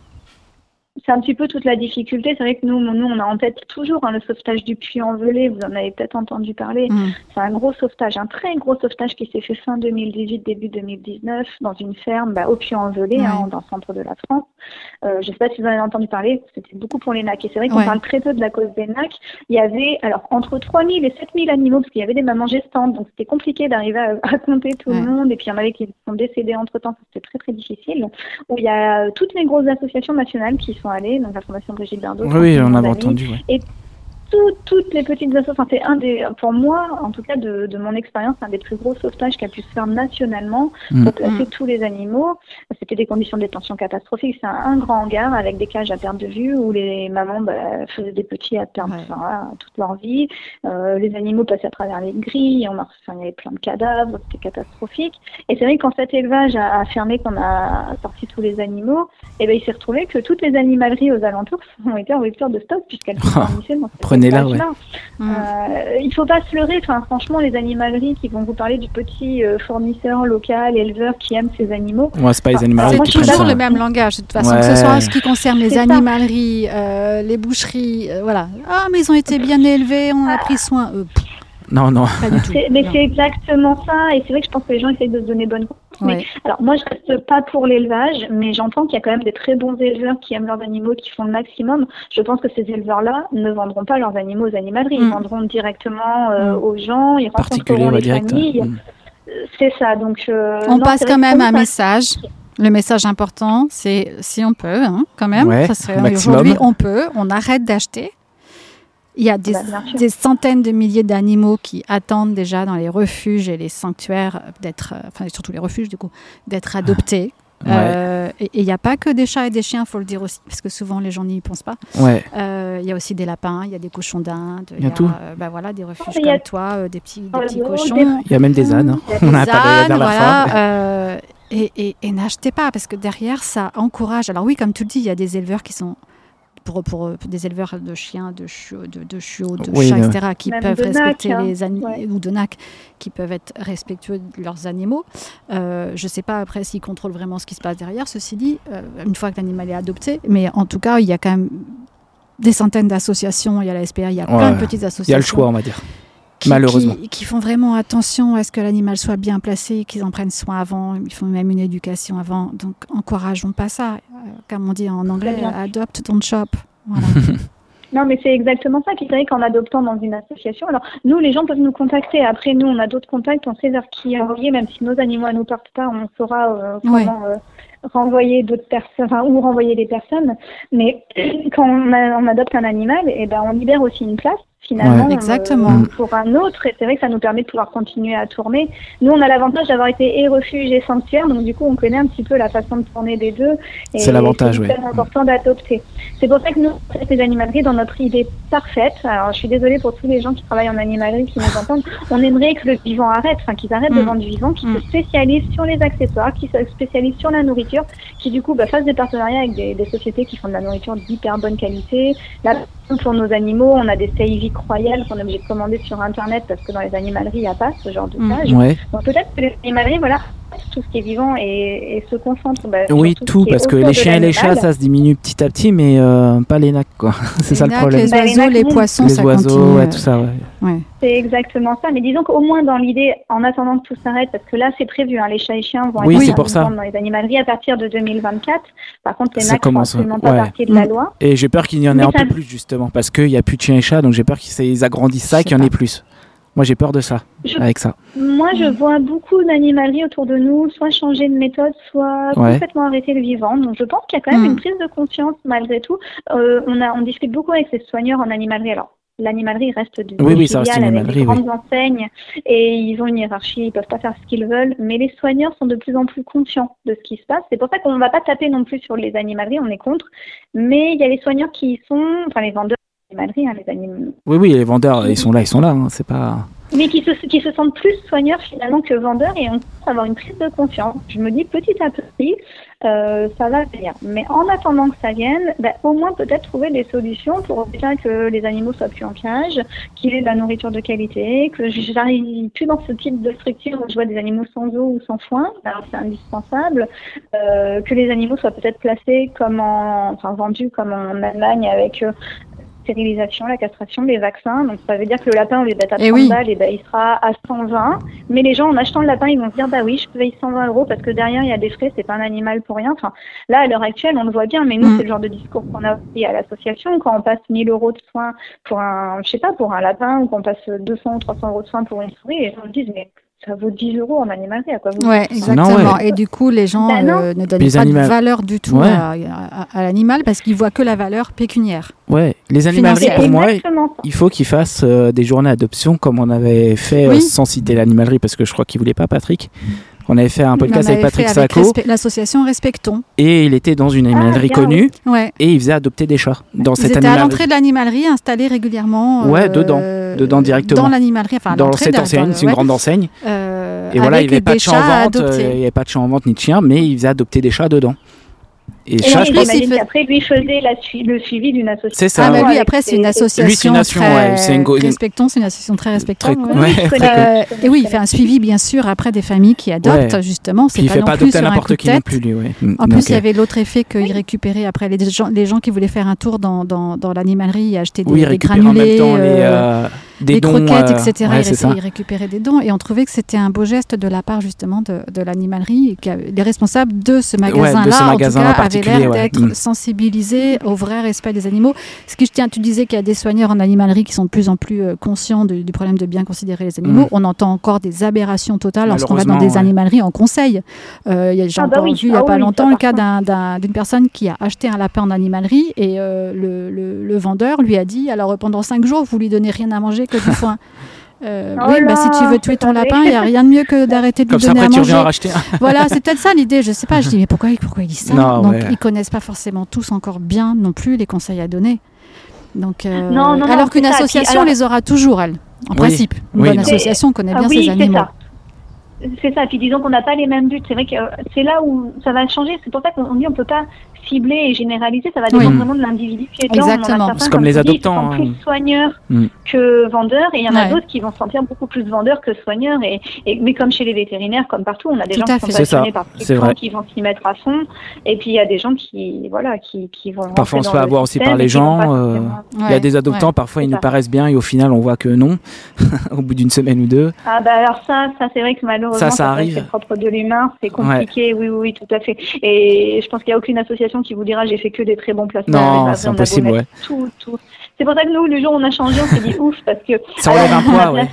C'est un petit peu toute la difficulté. C'est vrai que nous, nous, on a en tête toujours hein, le sauvetage du puits en velay. Vous en avez peut-être entendu parler. Mm. C'est un gros sauvetage, un très gros sauvetage qui s'est fait fin 2018, début 2019, dans une ferme bah, au puits en velay, Ouais. hein, dans le centre de la France. Euh, je ne sais pas si vous en avez entendu parler. C'était beaucoup pour les NAC. Et c'est vrai qu'on Ouais. parle très peu de la cause des NAC. Il y avait alors entre 3000 et 7000 animaux, parce qu'il y avait des mamans gestantes, donc c'était compliqué d'arriver à, à compter tout Ouais. le monde. Et puis il y en avait qui sont décédés entre temps, c'était très très difficile. Où il y a toutes les grosses associations nationales qui sont allées, donc la Fondation Brigitte Bardot. Oui, on avait entendu. ouais. Tout- toutes les petites associations. Enfin, c'est un des, pour moi, en tout cas de, de mon expérience, un des plus gros sauvetages qui a pu se faire nationalement Mm. pour placer Mm. tous les animaux. C'était des conditions de détention catastrophiques. C'est un, un grand hangar avec des cages à perte de vue où les mamans bah, faisaient des petits à perdre Ouais. enfin, voilà, toute leur vie. Euh, les animaux passaient à travers les grilles. On a, enfin, il y avait plein de cadavres. C'était catastrophique. Et c'est vrai que quand cet élevage a, a fermé, qu'on a sorti tous les animaux, Et ben il s'est retrouvé que toutes les animaleries aux alentours ont été en rupture de stock puisqu'elles sont fournissaient dans cette Prenez-la, ouais. élevage-là. Mm. Euh, il faut pas se leurrer. Enfin, franchement, les animaleries qui vont vous parler du petit euh, fournisseur local, éleveur qui aime ses animaux. Ouais, c'est pas les Ah, animaleries moi, prennent suis toujours ça. le même langage, de toute façon, Ouais. que ce soit en ce qui concerne les C'est animaleries, euh, les boucheries, euh, voilà. Ah, mais ils ont été bien élevés, on a pris soin. Euh, pff, Non, non. pas du tout. Mais c'est exactement ça. Et c'est vrai que je pense que les gens essayent de se donner bonne conscience. Ouais. Alors moi, je reste pas pour l'élevage, mais j'entends qu'il y a quand même des très bons éleveurs qui aiment leurs animaux, qui font le maximum. Je pense que ces éleveurs-là ne vendront pas leurs animaux aux animaleries. Ils Mm. vendront directement euh, Mm. aux gens, ils rencontreront les direct. familles. Euh, C'est ça. Donc euh, On non, passe quand même un message. Le message important, c'est si on peut, hein, quand même. Ouais, ça serait maximum. aujourd'hui, on peut, on arrête d'acheter. Il y a des, Bah, des centaines de milliers d'animaux qui attendent déjà dans les refuges et les sanctuaires d'être, euh, enfin surtout les refuges du coup, d'être adoptés. Ouais. Euh, et il n'y a pas que des chats et des chiens, faut le dire aussi, parce que souvent les gens n'y pensent pas. Ouais. Euh, Il y a aussi des lapins, il y a des cochons d'Inde, Il y a tout. euh, bah voilà, des refuges a- comme toi, euh, des petits, des Oh, petits des- cochons. Il y a même des ânes. hein. A On des a parlé la ânes, dernière voilà, euh, et- et n'achetez pas, parce que derrière, ça encourage. Alors oui, comme tu le dis, il y a des éleveurs qui sont... Pour, pour, pour des éleveurs de chiens, de chiots, de, de, chiots, de Oui, chats, euh, etc., qui Même peuvent respecter hein. les animaux, Ouais. ou de nacs, qui peuvent être respectueux de leurs animaux. Euh, je ne sais pas après s'ils contrôlent vraiment ce qui se passe derrière, ceci dit, euh, une fois que l'animal est adopté. Mais en tout cas, il y a quand même des centaines d'associations, il y a la SPA, il y a plein Ouais. de petites associations Il y a le choix, on va dire. qui, Malheureusement. qui, qui font vraiment attention à ce que l'animal soit bien placé, qu'ils en prennent soin avant. Ils font même une éducation avant. Donc, encourageons pas ça. Comme on dit en anglais, adopt, don't shop. Voilà. Non, mais c'est exactement ça. C'est vrai qu'en adoptant dans une association, alors nous, les gens peuvent nous contacter. Après, nous, on a d'autres contacts, on sait vers qui envoyer, même si nos animaux ne nous partent pas, on saura euh, Ouais. comment euh, renvoyer d'autres personnes, enfin, où renvoyer les personnes. Mais quand on, a- on adopte un animal, et ben, on libère aussi une place. Finalement, Ouais. euh, pour un autre, et c'est vrai que ça nous permet de pouvoir continuer à tourner. Nous, on a l'avantage d'avoir été et refuge et sanctuaire, donc du coup, on connaît un petit peu la façon de tourner des deux. C'est l'avantage, C'est ouais. hyper important d'adopter. C'est pour ça que nous, les animaleries dans notre idée parfaite. Alors, je suis désolée pour tous les gens qui travaillent en animalerie qui nous entendent. On aimerait que le vivant arrête, enfin, qu'ils arrêtent de Mm. vendre du vivant, qu'ils Mm. se spécialisent sur les accessoires, qu'ils se spécialisent sur la nourriture, qui du coup bah, fassent des partenariats avec des, des sociétés qui font de la nourriture d'hyper bonne qualité. Pour nos animaux, on a des Seivic royales qu'on est obligé de commander sur Internet parce que dans les animaleries, il n'y a pas ce genre de Mm. page. Ouais. Donc peut-être que les animaleries, voilà, tout ce qui est vivant et, et se concentrent bah, Oui, tout, parce que les chiens et les chats, ça se diminue petit à petit, mais euh, pas les nacs, quoi. C'est ça le problème. Les Bah, les oiseaux, les poissons, Les ça oiseaux, continue. ouais, tout ça, ouais. Ouais. C'est exactement ça. Mais disons qu'au moins dans l'idée, en attendant que tout s'arrête, parce que là c'est prévu, hein, les chats et chiens vont Oui, être pour ça. dans les animaleries à partir de 2024. Par contre, les Ça nacs font commence, absolument pas ouais. partie de la Mm. loi. Et j'ai peur qu'il y en ait Mais un ça- peu plus, justement, parce qu'il n'y a plus de chiens et chats, donc j'ai peur qu'ils agrandissent ça et qu'il y en ait plus. Moi, j'ai peur de ça, Je- avec ça. Moi, je vois beaucoup d'animaleries autour de nous, soit changer de méthode, soit Ouais. complètement arrêter le vivant. Donc, je pense qu'il y a quand même Mm. une prise de conscience malgré tout. Euh, on, a, on discute beaucoup avec les soigneurs en animalerie. Alors, l'animalerie reste de Oui, oui, ça reste une avec des animalerie, grandes enseignes et ils ont une hiérarchie, ils peuvent pas faire ce qu'ils veulent. Mais les soigneurs sont de plus en plus conscients de ce qui se passe. C'est pour ça qu'on ne va pas taper non plus sur les animaleries, on est contre. Mais il y a les soigneurs qui sont, enfin les vendeurs hein, les anim- Oui, oui, les vendeurs, ils sont là, ils sont là. hein, c'est pas. mais qui se, qui se sentent plus soigneurs finalement que vendeurs et on commence à avoir une prise de confiance. Je me dis petit à petit, euh, ça va venir. Mais en attendant que ça vienne, bah, au moins peut-être trouver des solutions pour que les animaux soient plus en cage, qu'il y ait de la nourriture de qualité, que j'arrive plus dans ce type de structure où je vois des animaux sans eau ou sans foin, alors c'est indispensable, euh, que les animaux soient peut-être placés comme en, enfin vendus comme en Allemagne avec euh, stérilisation, la castration, les vaccins. Donc ça veut dire que le lapin, au lieu d'être à 30 Eh oui. balles, et ben, il sera à 120. Mais les gens, en achetant le lapin, ils vont se dire, bah oui, je paye 120 euros parce que derrière, il y a des frais, c'est pas un animal pour rien. Enfin, là, à l'heure actuelle, on le voit bien, mais nous, Mm. c'est le genre de discours qu'on a aussi à l'association. Quand on passe 1000 euros de soins pour un, je sais pas, pour un lapin, ou qu'on passe 200 ou 300 euros de soins pour une souris, les gens se disent, mais ça vaut 10 euros en animalerie, à quoi vous Ouais, exactement. Non, ouais. Et du coup, les gens Bah euh, ne donnent Les pas animal- de valeur du tout Ouais. à, à- à l'animal parce qu'ils voient que la valeur pécuniaire. Ouais, les animaleries, pour moi, exactement il faut qu'ils fassent euh, des journées d'adoption comme on avait fait euh, sans citer l'animalerie, parce que je crois qu'il voulait pas, Patrick. On avait fait un podcast avec Patrick Sacco Respe- l'association Respectons. et il était dans une animalerie bien, connue Ouais. et il faisait adopter des chats dans Ils cette étaient à animalerie. l'entrée de l'animalerie, installés régulièrement. Ouais, euh, dedans. Dedans directement. Dans l'animalerie, enfin dans cette enseigne, c'est une ouais. grande enseigne. Euh, Et voilà, il n'y avait pas de chat en vente, euh, il n'y avait pas de chat en vente ni de chien, mais il faisait adopter des chats dedans. Et, Et, ça, je pense. fait- qu'après, lui faisait la sui- le suivi d'une association. C'est ça. Ah, bah ouais. lui, après, c'est une Lui, c'est association une nation, très ouais, c'est une go- respectons, c'est une association très Très, respectable. ouais. ouais, je très. Euh, et oui, il fait un suivi bien sûr après des familles qui adoptent Ouais. justement. C'est Puis il pas fait non pas plus adopter n'importe qui non plus, lui. Ouais. En plus, il y avait l'autre effet qu'il récupérait après les gens, les gens qui voulaient faire un tour dans, dans, dans l'animalerie et acheter des, oui, il des récupère en granulés, même temps les, euh, euh, des dons. croquettes, euh, etc. ouais, il, c'est ça. essayait- il récupérait des dons et on trouvait que c'était un beau geste de la part justement de, de l'animalerie les responsables de ce magasin-là, en tout magasin cas, en avaient particulier, l'air ouais. d'être Mm. sensibilisés au vrai respect des animaux. Ce qui, je tiens, tu disais qu'il y a des soigneurs en animalerie qui sont de plus en plus euh, conscients du, du problème de bien considérer les animaux. Mm. On entend encore des aberrations totales lorsqu'on va dans des ouais. animaleries en conseil. Euh, il y a- J'ai Ah bah encore oui, vu il n'y a ah pas oui, longtemps le cas d'une personne qui a acheté un lapin en animalerie et euh, le, le- le vendeur lui a dit alors pendant cinq jours vous lui donnez rien à manger que du foin. Euh, Oh oui, bah, si tu veux tuer c'est ton lapin, il n'y a rien de mieux que d'arrêter de lui ça, donner après, à tu manger. reviens en racheter. Voilà, c'est peut-être ça l'idée. Je sais pas. Je dis mais pourquoi, pourquoi il dit ça? Non, Donc ouais. ils connaissent pas forcément tous encore bien non plus les conseils à donner. Donc euh, Non, non, non, alors qu'une ça. Association alors- les aura toujours elle. En Oui. principe, une Oui, bonne association connaît Ah bien oui, ses c'est animaux. ça. C'est ça. Puis disons qu'on n'a pas les mêmes buts. C'est vrai que euh, c'est là où ça va changer. C'est pour ça qu'on dit on peut pas cibler et généraliser. Ça va dépendre Oui. vraiment de l'individu qui est Exactement. certains, C'est comme les dis, qui adoptants, sont hein. plus soigneurs Mm. que vendeurs, et il y en a Ouais. d'autres qui vont se sentir beaucoup plus vendeurs que soigneurs. Et, et- mais comme chez les vétérinaires, comme partout, on a des Tout gens qui sont fait. Passionnés par ce qu'ils qui vont s'y mettre à fond. Et puis il y a des gens qui, voilà, qui, qui vont. Parfois, on se fait avoir aussi par les gens, euh, Il y a des adoptants, ouais. parfois, ils nous paraissent bien et au final, on voit que non, au bout d'une semaine ou deux. Ah bah alors ça, ça c'est vrai que malheureusement, Ça, ça arrive. c'est propre de l'humain, c'est compliqué, oui, oui, oui, tout à fait. Et je pense qu'il n'y a aucune association qui vous dira j'ai fait que des très bons placements. Non, c'est impossible, ouais. Tout, tout. C'est pour ça que nous, le jour où on a changé, on s'est dit ouf, parce que Ça enlève un on a poids, ouais.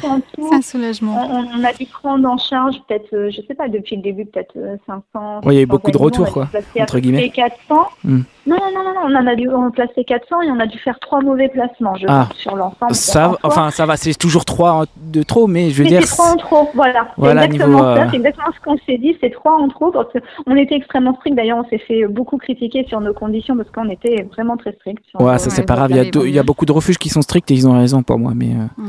C'est un soulagement. on, on a dû prendre en charge peut-être, euh, je sais pas, depuis le début, peut-être euh, 500. Ouais, il y a eu 600 beaucoup de retours, quoi, entre guillemets. près 400. Hmm. Non, non, non, non, on en a dû on placer 400 et on a dû faire trois mauvais placements, je Ah. pense, sur l'ensemble. Ça, En enfin, ça va, c'est toujours trois de trop, mais je veux mais dire. c'est trois en trop, voilà. Exactement niveau, ça, euh, c'est exactement ce qu'on s'est dit, c'est trois en trop, parce qu'on était extrêmement strict. D'ailleurs, on s'est fait beaucoup critiquer sur nos conditions, parce qu'on était vraiment très strict. sur Ouais, nos- ça c'est Ouais, pas grave. Il y, a il y a beaucoup de refuges qui sont stricts et ils ont raison pour moi. Mais euh,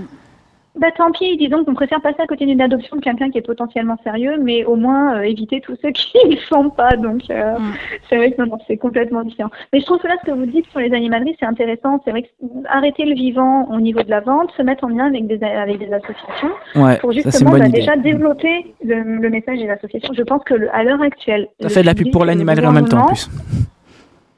Bah tant pis, disons qu'on préfère passer à côté d'une adoption de quelqu'un qui est potentiellement sérieux, mais au moins euh, éviter tous ceux qui ne le sont pas. Donc euh, Mm. c'est vrai que non, non, c'est complètement différent. Mais je trouve que là, ce que vous dites sur les animaleries, c'est intéressant. C'est vrai que arrêter le vivant au niveau de la vente, se mettre en lien avec des, avec des associations, ouais, pour ça justement bonne bah, déjà développer le, le message des associations. Je pense que le- à l'heure actuelle, Ça fait de la pub pour le l'animalerie en même temps en plus.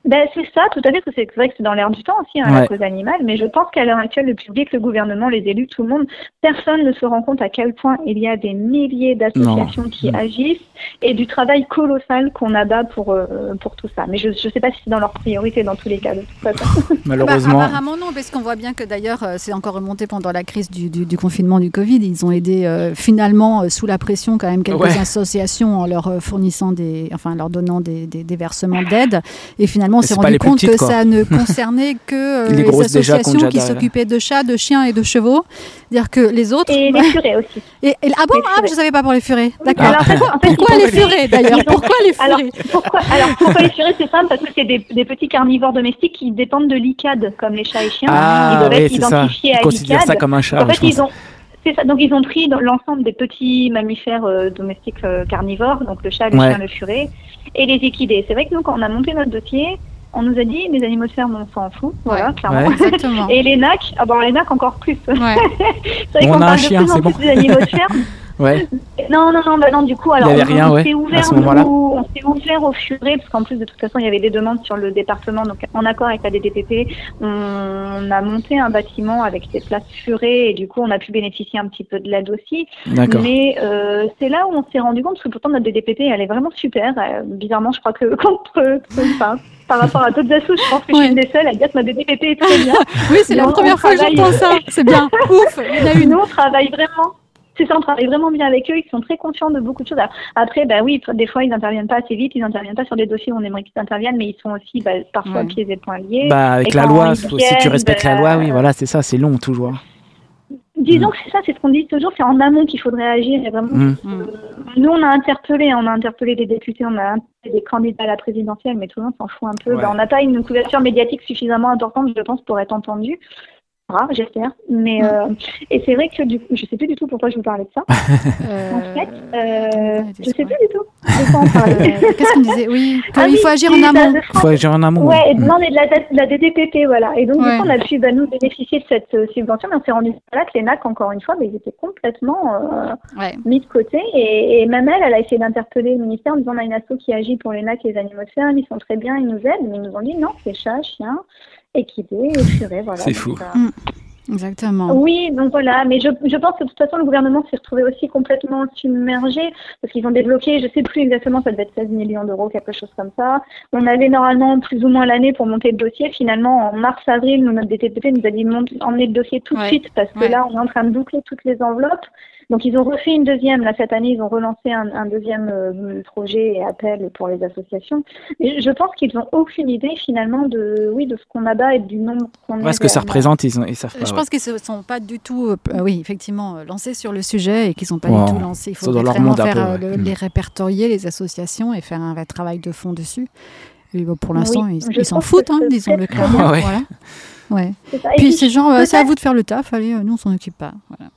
Ben, c'est ça, tout à fait, parce que c'est vrai que c'est dans l'air du temps aussi, hein, Ouais. la cause animale, mais je pense qu'à l'heure actuelle, le public, le gouvernement, les élus, tout le monde, personne ne se rend compte à quel point il y a des milliers d'associations qui agissent et du travail colossal qu'on abat pour, euh, pour tout ça. Mais je ne sais pas si c'est dans leur priorité dans tous les cas, de toute façon. Malheureusement. Bah, apparemment non, parce qu'on voit bien que d'ailleurs euh, c'est encore remonté pendant la crise du, du- du confinement du Covid. Ils ont aidé euh, finalement euh, sous la pression quand même quelques Ouais. associations en leur fournissant des, enfin leur donnant des, des- des versements d'aide. Et finalement on Mais s'est rendu compte que petites, quoi. ça ne concernait que euh, Les ont associations qui s'occupaient de chats, de chiens et de chevaux. C'est-à-dire que les autres. Et les furets aussi. Et- et- ah bon, les ah, furets. je savais pas pour les furets. D'accord. En fait, Pourquoi ils les furets d'ailleurs Pourquoi les Alors furets pourquoi, alors, pourquoi les furets C'est simple, parce que c'est des, des petits carnivores domestiques qui dépendent de l'ICAD, comme les chats et chiens. ils Ah doivent oui, être c'est ça. identifiés Ils à considèrent ça l'ICAD. comme un chat. En fait, ils ont, c'est ça. Donc, ils ont pris dans l'ensemble des petits mammifères euh, domestiques euh, carnivores, donc le chat, le Ouais. chien, le furet, et les équidés. C'est vrai que nous, quand on a monté notre dossier, on nous a dit les animaux de ferme, on s'en fout. Voilà, Ouais. clairement. Ouais. Exactement. Et les nacs, ah bon, les nacs encore plus. Ouais. C'est vrai qu'on on a un parle chien, de plus en plus bon. des animaux de ferme. Ouais. Non, non, non, bah non, du coup, alors, on, avait rien, on ouais, s'est ouvert, ce moment-là. nous, on s'est ouvert au furet, parce qu'en plus, de toute façon, il y avait des demandes sur le département, donc en accord avec la DDPP, on a monté un bâtiment avec des places furets, et du coup, on a pu bénéficier un petit peu de l'aide aussi. Mais euh, c'est là où on s'est rendu compte, parce que pourtant, notre DDPP, elle est vraiment super. Euh, bizarrement, je crois que contre, enfin, par rapport à d'autres assos, je pense que je Ouais. suis une des seules à dire que notre DDPP est très bien. Oui, c'est la première fois que j'entends ça. C'est bien. Ouf, il y en a une. Nous, on travaille vraiment. C'est ça, on travaille vraiment bien avec eux. Ils sont très confiants de beaucoup de choses. Après, bah oui, des fois, ils n'interviennent pas assez vite. Ils n'interviennent pas sur des dossiers où on aimerait qu'ils interviennent, mais ils sont aussi bah, parfois Ouais. pieds et poings liés. Bah, avec Et la loi, si tu respectes la bah, loi, oui, voilà, c'est ça, c'est long toujours. Disons que c'est ça, c'est ce qu'on dit toujours. C'est en amont qu'il faudrait agir. Et vraiment, Mm. Mm. nous, on a interpellé, on a interpellé des députés, on a interpellé des candidats à la présidentielle, mais tout le monde s'en fout un peu. Ouais. On n'a pas une couverture médiatique suffisamment importante, je pense, pour être entendu. J'espère. Mais euh, et c'est vrai que du coup, je sais plus du tout pourquoi je vous parlais de ça. Euh, En fait, euh, je sais plus du tout. Euh, Qu'est-ce qu'on disait Oui, Ah il oui, faut agir en amont. Il faut agir en amont. Ouais, et Mm. non, mais de la, de la DDPP, voilà. Et donc, Ouais. du coup, on a pu bah, nous bénéficier de cette euh, subvention, mais on s'est rendu compte là que les NAC, encore une fois, bah, ils étaient complètement euh, Ouais. mis de côté. Et, et même elle, elle a essayé d'interpeller le ministère en disant on a une asso qui agit pour les NAC et les animaux de ferme, ils sont très bien, ils nous aident. Mais ils nous ont dit non, c'est chat, chien, équidé, furé, voilà. C'est fou. euh, Exactement. oui, donc voilà, mais je, je pense que de toute façon, le gouvernement s'est retrouvé aussi complètement submergé parce qu'ils ont débloqué, je sais plus exactement, ça devait être 16 millions d'euros, quelque chose comme ça. On avait normalement plus ou moins l'année pour monter le dossier. Finalement, en mars-avril, nous, notre DTPP nous a dit emmener le dossier tout de Ouais. suite parce que Ouais. là, on est en train de boucler toutes les enveloppes. Donc, ils ont refait une deuxième, là, cette année, ils ont relancé un, un deuxième euh, projet et appel pour les associations. Et je pense qu'ils n'ont aucune idée, finalement, de, oui, de ce qu'on abat et du nombre qu'on Ouais, est ce que ça représente, ils, ont, ils savent pas. Je ouais. pense qu'ils ne sont pas du tout, euh, euh, oui, effectivement, euh, lancés sur le sujet et qu'ils sont pas du tout lancés. Il faut dans leur vraiment monde un faire peu, euh, ouais. le- Mm. les répertorier, les associations et faire un vrai travail de fond dessus. Et bon, pour l'instant, Oui, ils s'en foutent, hein, disons-le serait clairement. Voilà. Ouais. Puis puis, c'est genre, euh, c'est à vous de faire le taf, allez, euh, nous on s'en occupe pas. Voilà.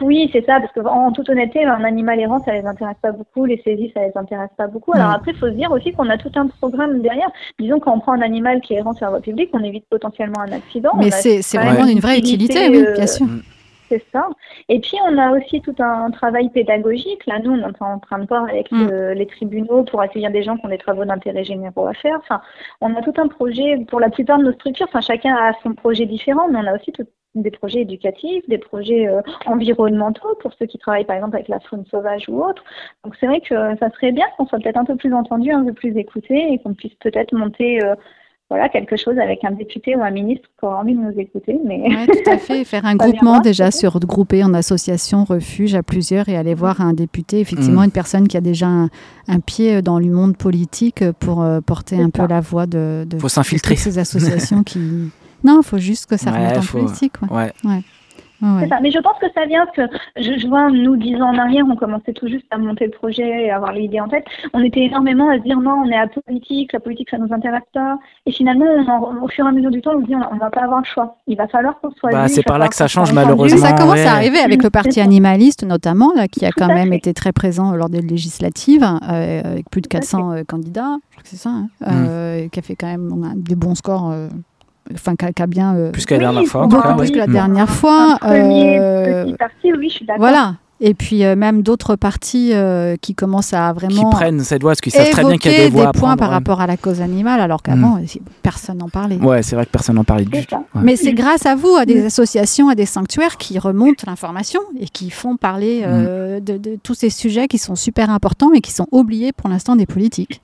Oui, c'est ça, parce que en toute honnêteté, un animal errant, ça les intéresse pas beaucoup, les saisies, ça les intéresse pas beaucoup. Alors Mm. après, il faut se dire aussi qu'on a tout un programme derrière. Disons quand on prend un animal qui est errant sur la voie publique, on évite potentiellement un accident. Mais c'est vraiment une vraie utilité, utilité, oui, euh, bien sûr. C'est ça. Et puis, on a aussi tout un travail pédagogique. Là, nous, on est en train de voir avec Mm. le- les tribunaux pour accueillir des gens qui ont des travaux d'intérêt généraux à faire. Enfin, on a tout un projet pour la plupart de nos structures. Enfin, chacun a son projet différent, mais on a aussi tout- des projets éducatifs, des projets euh, environnementaux pour ceux qui travaillent, par exemple, avec la faune sauvage ou autre. Donc, c'est vrai que ça serait bien qu'on soit peut-être un peu plus entendu, un peu plus écouté et qu'on puisse peut-être monter euh, voilà, quelque chose avec un député ou un ministre qui aura envie de nous écouter. Mais Ouais, tout à fait. Faire un groupement déjà se regrouper en association, refuge à plusieurs et aller voir un député, effectivement Mm. une personne qui a déjà un, un pied dans le monde politique pour euh, porter un peu la voix de, de, Faut de s'infiltrer. toutes ces associations qui. Non, il faut juste que ça Ouais, remonte en faut- politique. Ouais. Ouais. Ouais, ouais. C'est ça. Mais je pense que ça vient parce que je, je vois, nous, dix ans en arrière, on commençait tout juste à monter le projet et à avoir l'idée en tête. On était énormément à se dire non, on est apolitique, la politique, ça nous intéresse pas. Et finalement, on en- au fur et à mesure du temps, on se dit on, on va pas avoir le choix. Il va falloir qu'on soit Bah, c'est par là que ça change, malheureusement. Ça commence ouais. à arriver avec le parti animaliste notamment, là, qui a quand à même fait. été très présent lors des législatives, euh, avec plus de Tout à 400 euh, candidats, je crois que c'est ça, hein, Mm. euh, qui a fait quand même on a des bons scores, euh, enfin qui a, qui a bien euh, Plus que la Oui, dernière fois, en beaucoup plus que la dernière fois. premier petit parti, oui, je suis d'accord. Voilà. Et puis euh, même d'autres partis euh, qui commencent à Qui vraiment prennent cette voix, parce qu'ils savent très bien qu'il y a des voix à des points prendre, par ouais. rapport à la cause animale, alors qu'avant, euh, personne n'en parlait. Ouais, c'est vrai que personne n'en parlait du tout. Ouais. Mais c'est grâce à vous, à des associations, à des sanctuaires qui remontent l'information et qui font parler euh, de, de tous ces sujets qui sont super importants mais qui sont oubliés pour l'instant des politiques.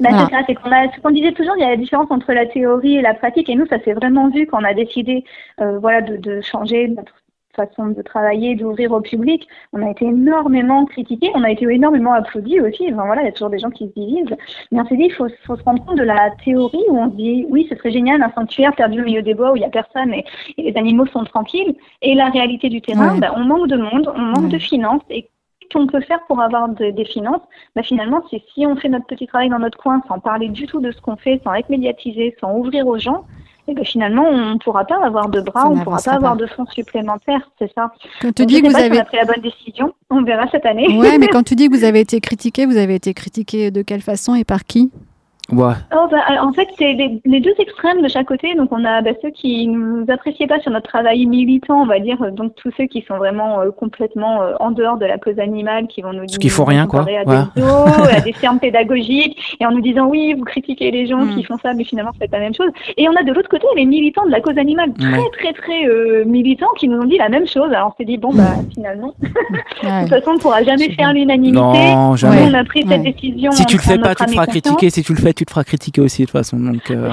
Bah, Voilà. C'est ça, c'est qu'on a, ce qu'on disait toujours, il y a la différence entre la théorie et la pratique, et nous, ça s'est vraiment vu quand on a décidé, euh, voilà, de, de changer notre façon de travailler, d'ouvrir au public. On a été énormément critiqués, on a été énormément applaudis aussi. Enfin, voilà, il y a toujours des gens qui se divisent. Mais on s'est dit, il faut, faut se rendre compte de la théorie où on se dit, oui, ce serait génial, un sanctuaire perdu au milieu des bois où il n'y a personne et, et les animaux sont tranquilles. Et la réalité du terrain, Ouais. bah, on manque de monde, on manque Ouais. de finances. Et qu'on peut faire pour avoir de- des finances, bah finalement, c'est si on fait notre petit travail dans notre coin sans parler du tout de ce qu'on fait, sans être médiatisé, sans ouvrir aux gens, et ben finalement, on ne pourra pas avoir de bras, Ça on ne pourra pas avoir de fonds supplémentaires, c'est ça. Quand tu Donc, dis que vous si avez on a pris la bonne décision, on verra cette année. Ouais, mais quand tu dis que vous avez été critiqué, vous avez été critiqué de quelle façon et par qui? Ouais. Oh, bah, euh, en fait, c'est les, les deux extrêmes de chaque côté. Donc, on a bah, ceux qui nous appréciaient pas sur notre travail militant, on va dire, euh, donc tous ceux qui sont vraiment euh, complètement euh, en dehors de la cause animale, qui vont nous Ceux qui font rien, quoi. à Ouais. des zoos, à des fermes pédagogiques, et en nous disant oui, vous critiquez les gens Mm. qui font ça, mais finalement, vous faites la même chose. Et on a de l'autre côté les militants de la cause animale, très, Ouais. très, très euh, militants, qui nous ont dit la même chose. Alors, on s'est dit bon, bah, finalement, Ouais. de toute façon, on ne pourra jamais faire l'unanimité. Non, Nous, jamais. on a pris cette décision. Si tu en- le fais pas, tu te feras critiquer. Si tu le fais, tu te feras critiquer aussi, de toute façon. Donc, euh,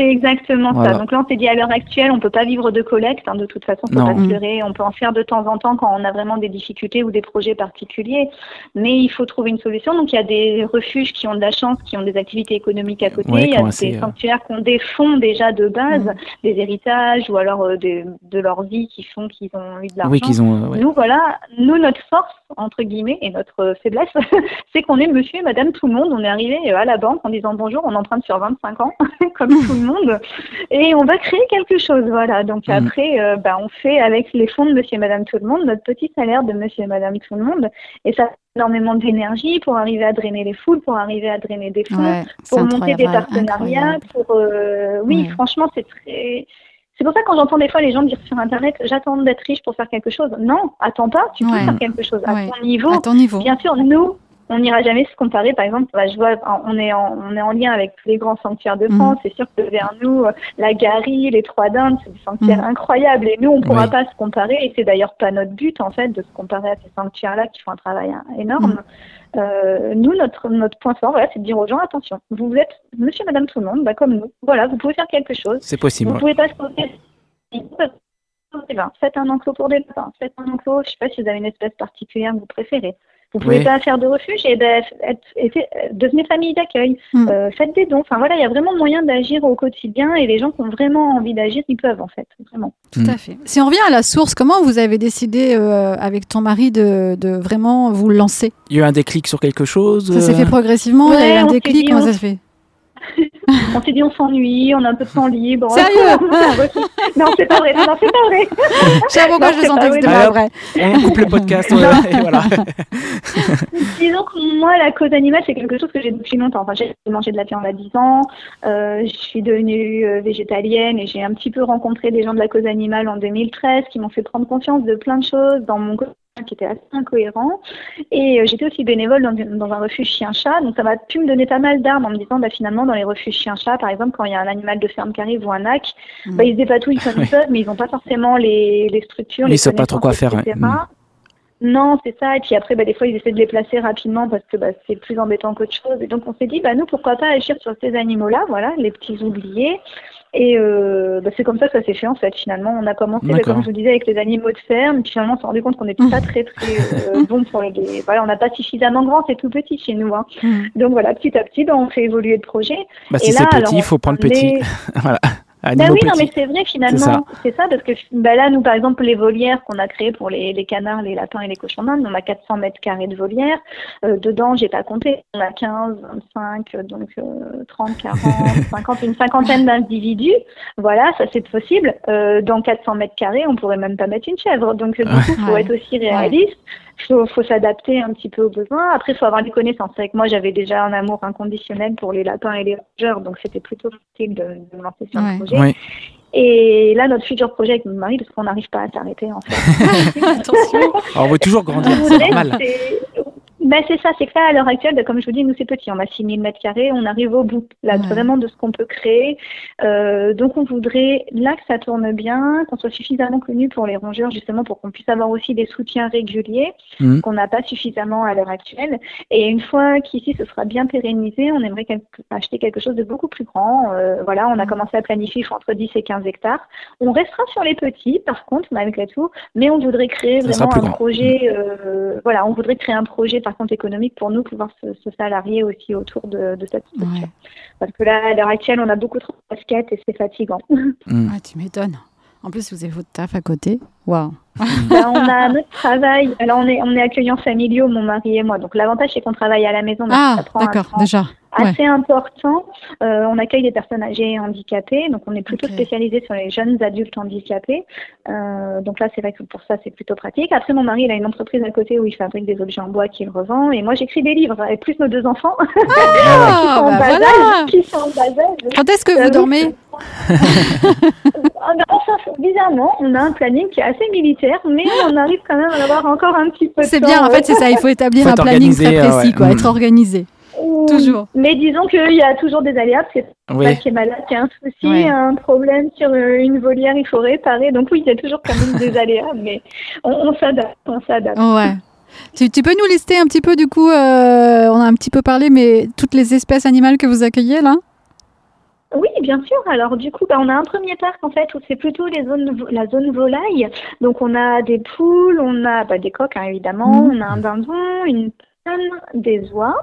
C'est exactement Voilà. ça. Donc là, on s'est dit à l'heure actuelle, on peut pas vivre de collecte. hein, de toute façon, faut pas se leurrer. On peut en faire de temps en temps quand on a vraiment des difficultés ou des projets particuliers. Mais il faut trouver une solution. Donc il y a des refuges qui ont de la chance, qui ont des activités économiques à côté. Ouais, il y a des euh, sanctuaires qui ont des fonds déjà de base, Mm. des héritages ou alors euh, de leur vie qui font qu'ils ont eu de l'argent. oui, qu'ils ont. euh, ouais. Nous, voilà, nous, notre force, entre guillemets, et notre euh, faiblesse, c'est qu'on est monsieur et madame tout le monde. On est arrivé à la banque en disant bonjour, on emprunte sur 25 ans, comme tout le monde et on va créer quelque chose. Voilà. Donc Mhm. après, euh, bah, on fait avec les fonds de Monsieur et Madame Tout le Monde notre petit salaire de Monsieur et Madame Tout le Monde et ça énormément d'énergie pour arriver à drainer les foules, pour arriver à drainer des fonds, Ouais, pour monter des partenariats, incroyable. pour euh, oui, Ouais. franchement, c'est très c'est pour ça que quand j'entends des fois les gens dire sur internet j'attends d'être riche pour faire quelque chose. Non, attends pas, tu peux Ouais. faire quelque chose à Ouais. ton niveau. À ton niveau. Bien sûr, nous, on n'ira jamais se comparer. Par exemple, bah, je vois, on est en, on est en lien avec tous les grands sanctuaires de Mhm. France. C'est sûr que vers nous, euh, la Garie, les Trois Dindes, c'est des sanctuaires Mhm. incroyables. Et nous, on ne pourra Oui. pas se comparer. Et c'est d'ailleurs pas notre but, en fait, de se comparer à ces sanctuaires-là qui font un travail hein, énorme. Mhm. Euh, nous, notre, notre point fort, voilà, c'est de dire aux gens, attention, vous êtes monsieur, madame, tout le monde, bah, comme nous. Voilà, vous pouvez faire quelque chose. C'est possible. Vous ouais. pouvez pas se poser. Eh ben, Faites un enclos pour des lapins. Faites un enclos, je sais pas si vous avez une espèce particulière que vous préférez. Vous pouvez Oui. pas faire de refuge et ben, être, être- euh, devenez famille d'accueil. Mm. Euh, faites des dons. Enfin voilà, il y a vraiment moyen d'agir au quotidien et les gens qui ont vraiment envie d'agir, ils peuvent en fait, vraiment. Tout Mm. à fait. Si on revient à la source, comment vous avez décidé euh, avec ton mari de, de vraiment vous lancer? Il y a eu un déclic sur quelque chose. Ça s'est fait progressivement, il y a eu un déclic, dit, comment on- ça se fait? On s'est dit on s'ennuie, on a un peu de temps libre. Sérieux Non, c'est pas vrai. Non, c'est pas vrai. Pourquoi Non, je sentais pas que c'était vrai. pas vrai. On coupe le podcast. ouais, et voilà. Disons que moi, la cause animale, c'est quelque chose que j'ai depuis longtemps. Enfin, j'ai mangé de la viande à 10 ans, euh, je suis devenue euh, végétalienne et j'ai un petit peu rencontré des gens de la cause animale en 2013 qui m'ont fait prendre conscience de plein de choses dans mon quotidien qui était assez incohérent. Et euh, j'étais aussi bénévole dans, dans un refuge chien-chat, donc ça m'a pu me donner pas mal d'armes en me disant, bah, finalement, dans les refuges chien-chat, par exemple, quand il y a un animal de ferme qui arrive ou un ac, Mm. bah, ils se dépatouillent comme ils peuvent, mais ils n'ont pas forcément les, les structures, Ils les savent pas trop quoi faire, etc. Mm. Non, c'est ça. Et puis après, bah, des fois, ils essaient de les placer rapidement parce que bah, c'est plus embêtant qu'autre chose. Et donc, on s'est dit, bah, nous, pourquoi pas agir sur ces animaux-là, voilà, les petits oubliés. Et euh, bah, c'est comme ça que ça s'est fait, en fait, finalement. On a commencé, bah, comme je vous disais, avec les animaux de ferme. Puis finalement, on s'est rendu compte qu'on n'était pas très, très euh, bon pour les... Voilà, on n'a pas suffisamment grand, c'est tout petit chez nous. Hein. Mm. Donc voilà, petit à petit, bah, on fait évoluer le projet. Bah, si Et c'est là, petit, il faut prendre petit. est- Bah Animaux oui, non, mais c'est vrai finalement. C'est ça. parce que bah là, nous, par exemple, les volières qu'on a créées pour les, les canards, les lapins et les cochons d'Inde, on a 400 mètres carrés de volières. Euh, dedans, j'ai pas compté, on a 15, 25, euh, donc euh, 30, 40, 50, une cinquantaine d'individus. Voilà, ça c'est possible. Euh, dans 400 mètres carrés, on pourrait même pas mettre une chèvre. Donc euh, du coup, faut Ouais. être aussi réaliste. Faut, faut s'adapter un petit peu aux besoins. Après, faut avoir des connaissances. C'est vrai que moi, j'avais déjà un amour inconditionnel pour les lapins et les rongeurs, donc c'était plutôt facile de, de me lancer sur Ouais. le projet. Et là, notre futur projet avec mon mari, parce qu'on n'arrive pas à s'arrêter en fait. Attention. Alors, on veut toujours grandir, c'est normal. C'est- Ben, c'est ça, c'est que là, à l'heure actuelle, ben, comme je vous dis, nous c'est petit, on a 6000 mètres carrés, on arrive au bout là, Ouais. vraiment de ce qu'on peut créer. Euh, donc on voudrait là que ça tourne bien, qu'on soit suffisamment connu pour les rongeurs, justement pour qu'on puisse avoir aussi des soutiens réguliers Mhm. qu'on n'a pas suffisamment à l'heure actuelle. Et une fois qu'ici ce sera bien pérennisé, on aimerait quelque- acheter quelque chose de beaucoup plus grand. Euh, voilà, on a Mhm. commencé à planifier entre 10 et 15 hectares. On restera sur les petits, par contre, malgré tout, mais on voudrait créer Ça vraiment un grand. projet. euh, voilà, on voudrait créer un projet, par économique pour nous pouvoir se, se salarier aussi autour de, de cette structure. Ouais. Parce que là, à l'heure actuelle, on a beaucoup trop de casquettes et c'est fatigant. Mhm. Ah, tu m'étonnes. En plus, vous avez votre taf à côté. Waouh. Là, on a notre travail. Alors, on est, on est accueillants familiaux, mon mari et moi. Donc, l'avantage, c'est qu'on travaille à la maison. donc Ah, d'accord, temps Ouais. assez important. Euh, on accueille des personnes âgées et handicapées, donc on est plutôt Ok. spécialisé sur les jeunes adultes handicapés. Euh, donc là, c'est vrai que pour ça, c'est plutôt pratique. Après, mon mari, il a une entreprise à côté où il fabrique des objets en bois qu'il revend, et moi, j'écris des livres, et plus nos deux enfants qui Ah, sont en bah bas voilà. âge, qui sont en bas âge. Quand est-ce que Euh, vous dormez Ah, bizarrement, on a un planning qui est assez militaire, mais on arrive quand même à avoir encore un petit peu de C'est bien, en fait, c'est ça. Il faut établir Faut un planning très précis, ouais. quoi. Mm. Être organisé. Toujours. Mais disons qu'il y a toujours des aléas, parce que Oui. qui est malade, qui a un souci, Ouais. un problème sur euh, une volière, il faut réparer. Donc oui, il y a toujours quand même des aléas, mais on, s'adapte, on s'adapte. Ouais. Tu, tu peux nous lister un petit peu, du coup, euh, on a un petit peu parlé, mais toutes les espèces animales que vous accueillez, là? Oui, bien sûr. Alors du coup, bah, on a un premier parc en fait où c'est plutôt les zones, la zone volaille. Donc on a des poules, on a bah, des coqs hein, évidemment, Mhm. on a un dindon, une des oies.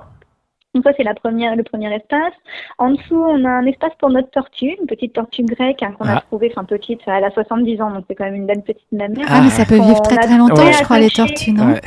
Donc ça c'est la première, le premier espace. En dessous, on a un espace pour notre tortue, une petite tortue grecque hein, qu'on a Ah. trouvée, enfin petite, elle a 70 ans, donc c'est quand même une belle petite mamelle. Ah, mais ça peut vivre très très longtemps, je crois, les tortues, non? Ouais.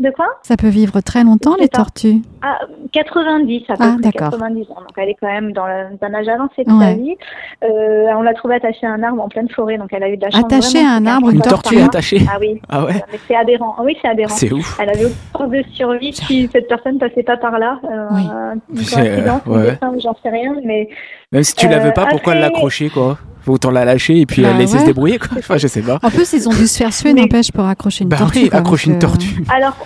De quoi Ça peut vivre très longtemps, les tortues. Ah, 90 à peu Ah, près, d'accord. 90 ans. Donc elle est quand même dans le- un âge avancé de Ouais. sa vie. Euh, on l'a trouvée attachée à un arbre en pleine forêt, donc elle a eu de la chance. Attachée à un arbre, peu une Une tortue attachée. Ah oui, Ah ouais, c'est aberrant. Ah oui, c'est aberrant. c'est ouf. Elle avait aucun de survie si cette personne passait pas par là. Euh, Oui. Une C'est- coïncidence, ouais. j'en sais rien, mais Même si tu la veux Euh, pas, pourquoi l'accrocher quoi? Autant la lâcher et puis Bah la laisser ouais. se débrouiller quoi. Enfin, je sais pas. En plus, ils ont dû se faire suer, n'empêche, pour accrocher une Bah tortue. oui, quoi, accrocher une que- tortue. alors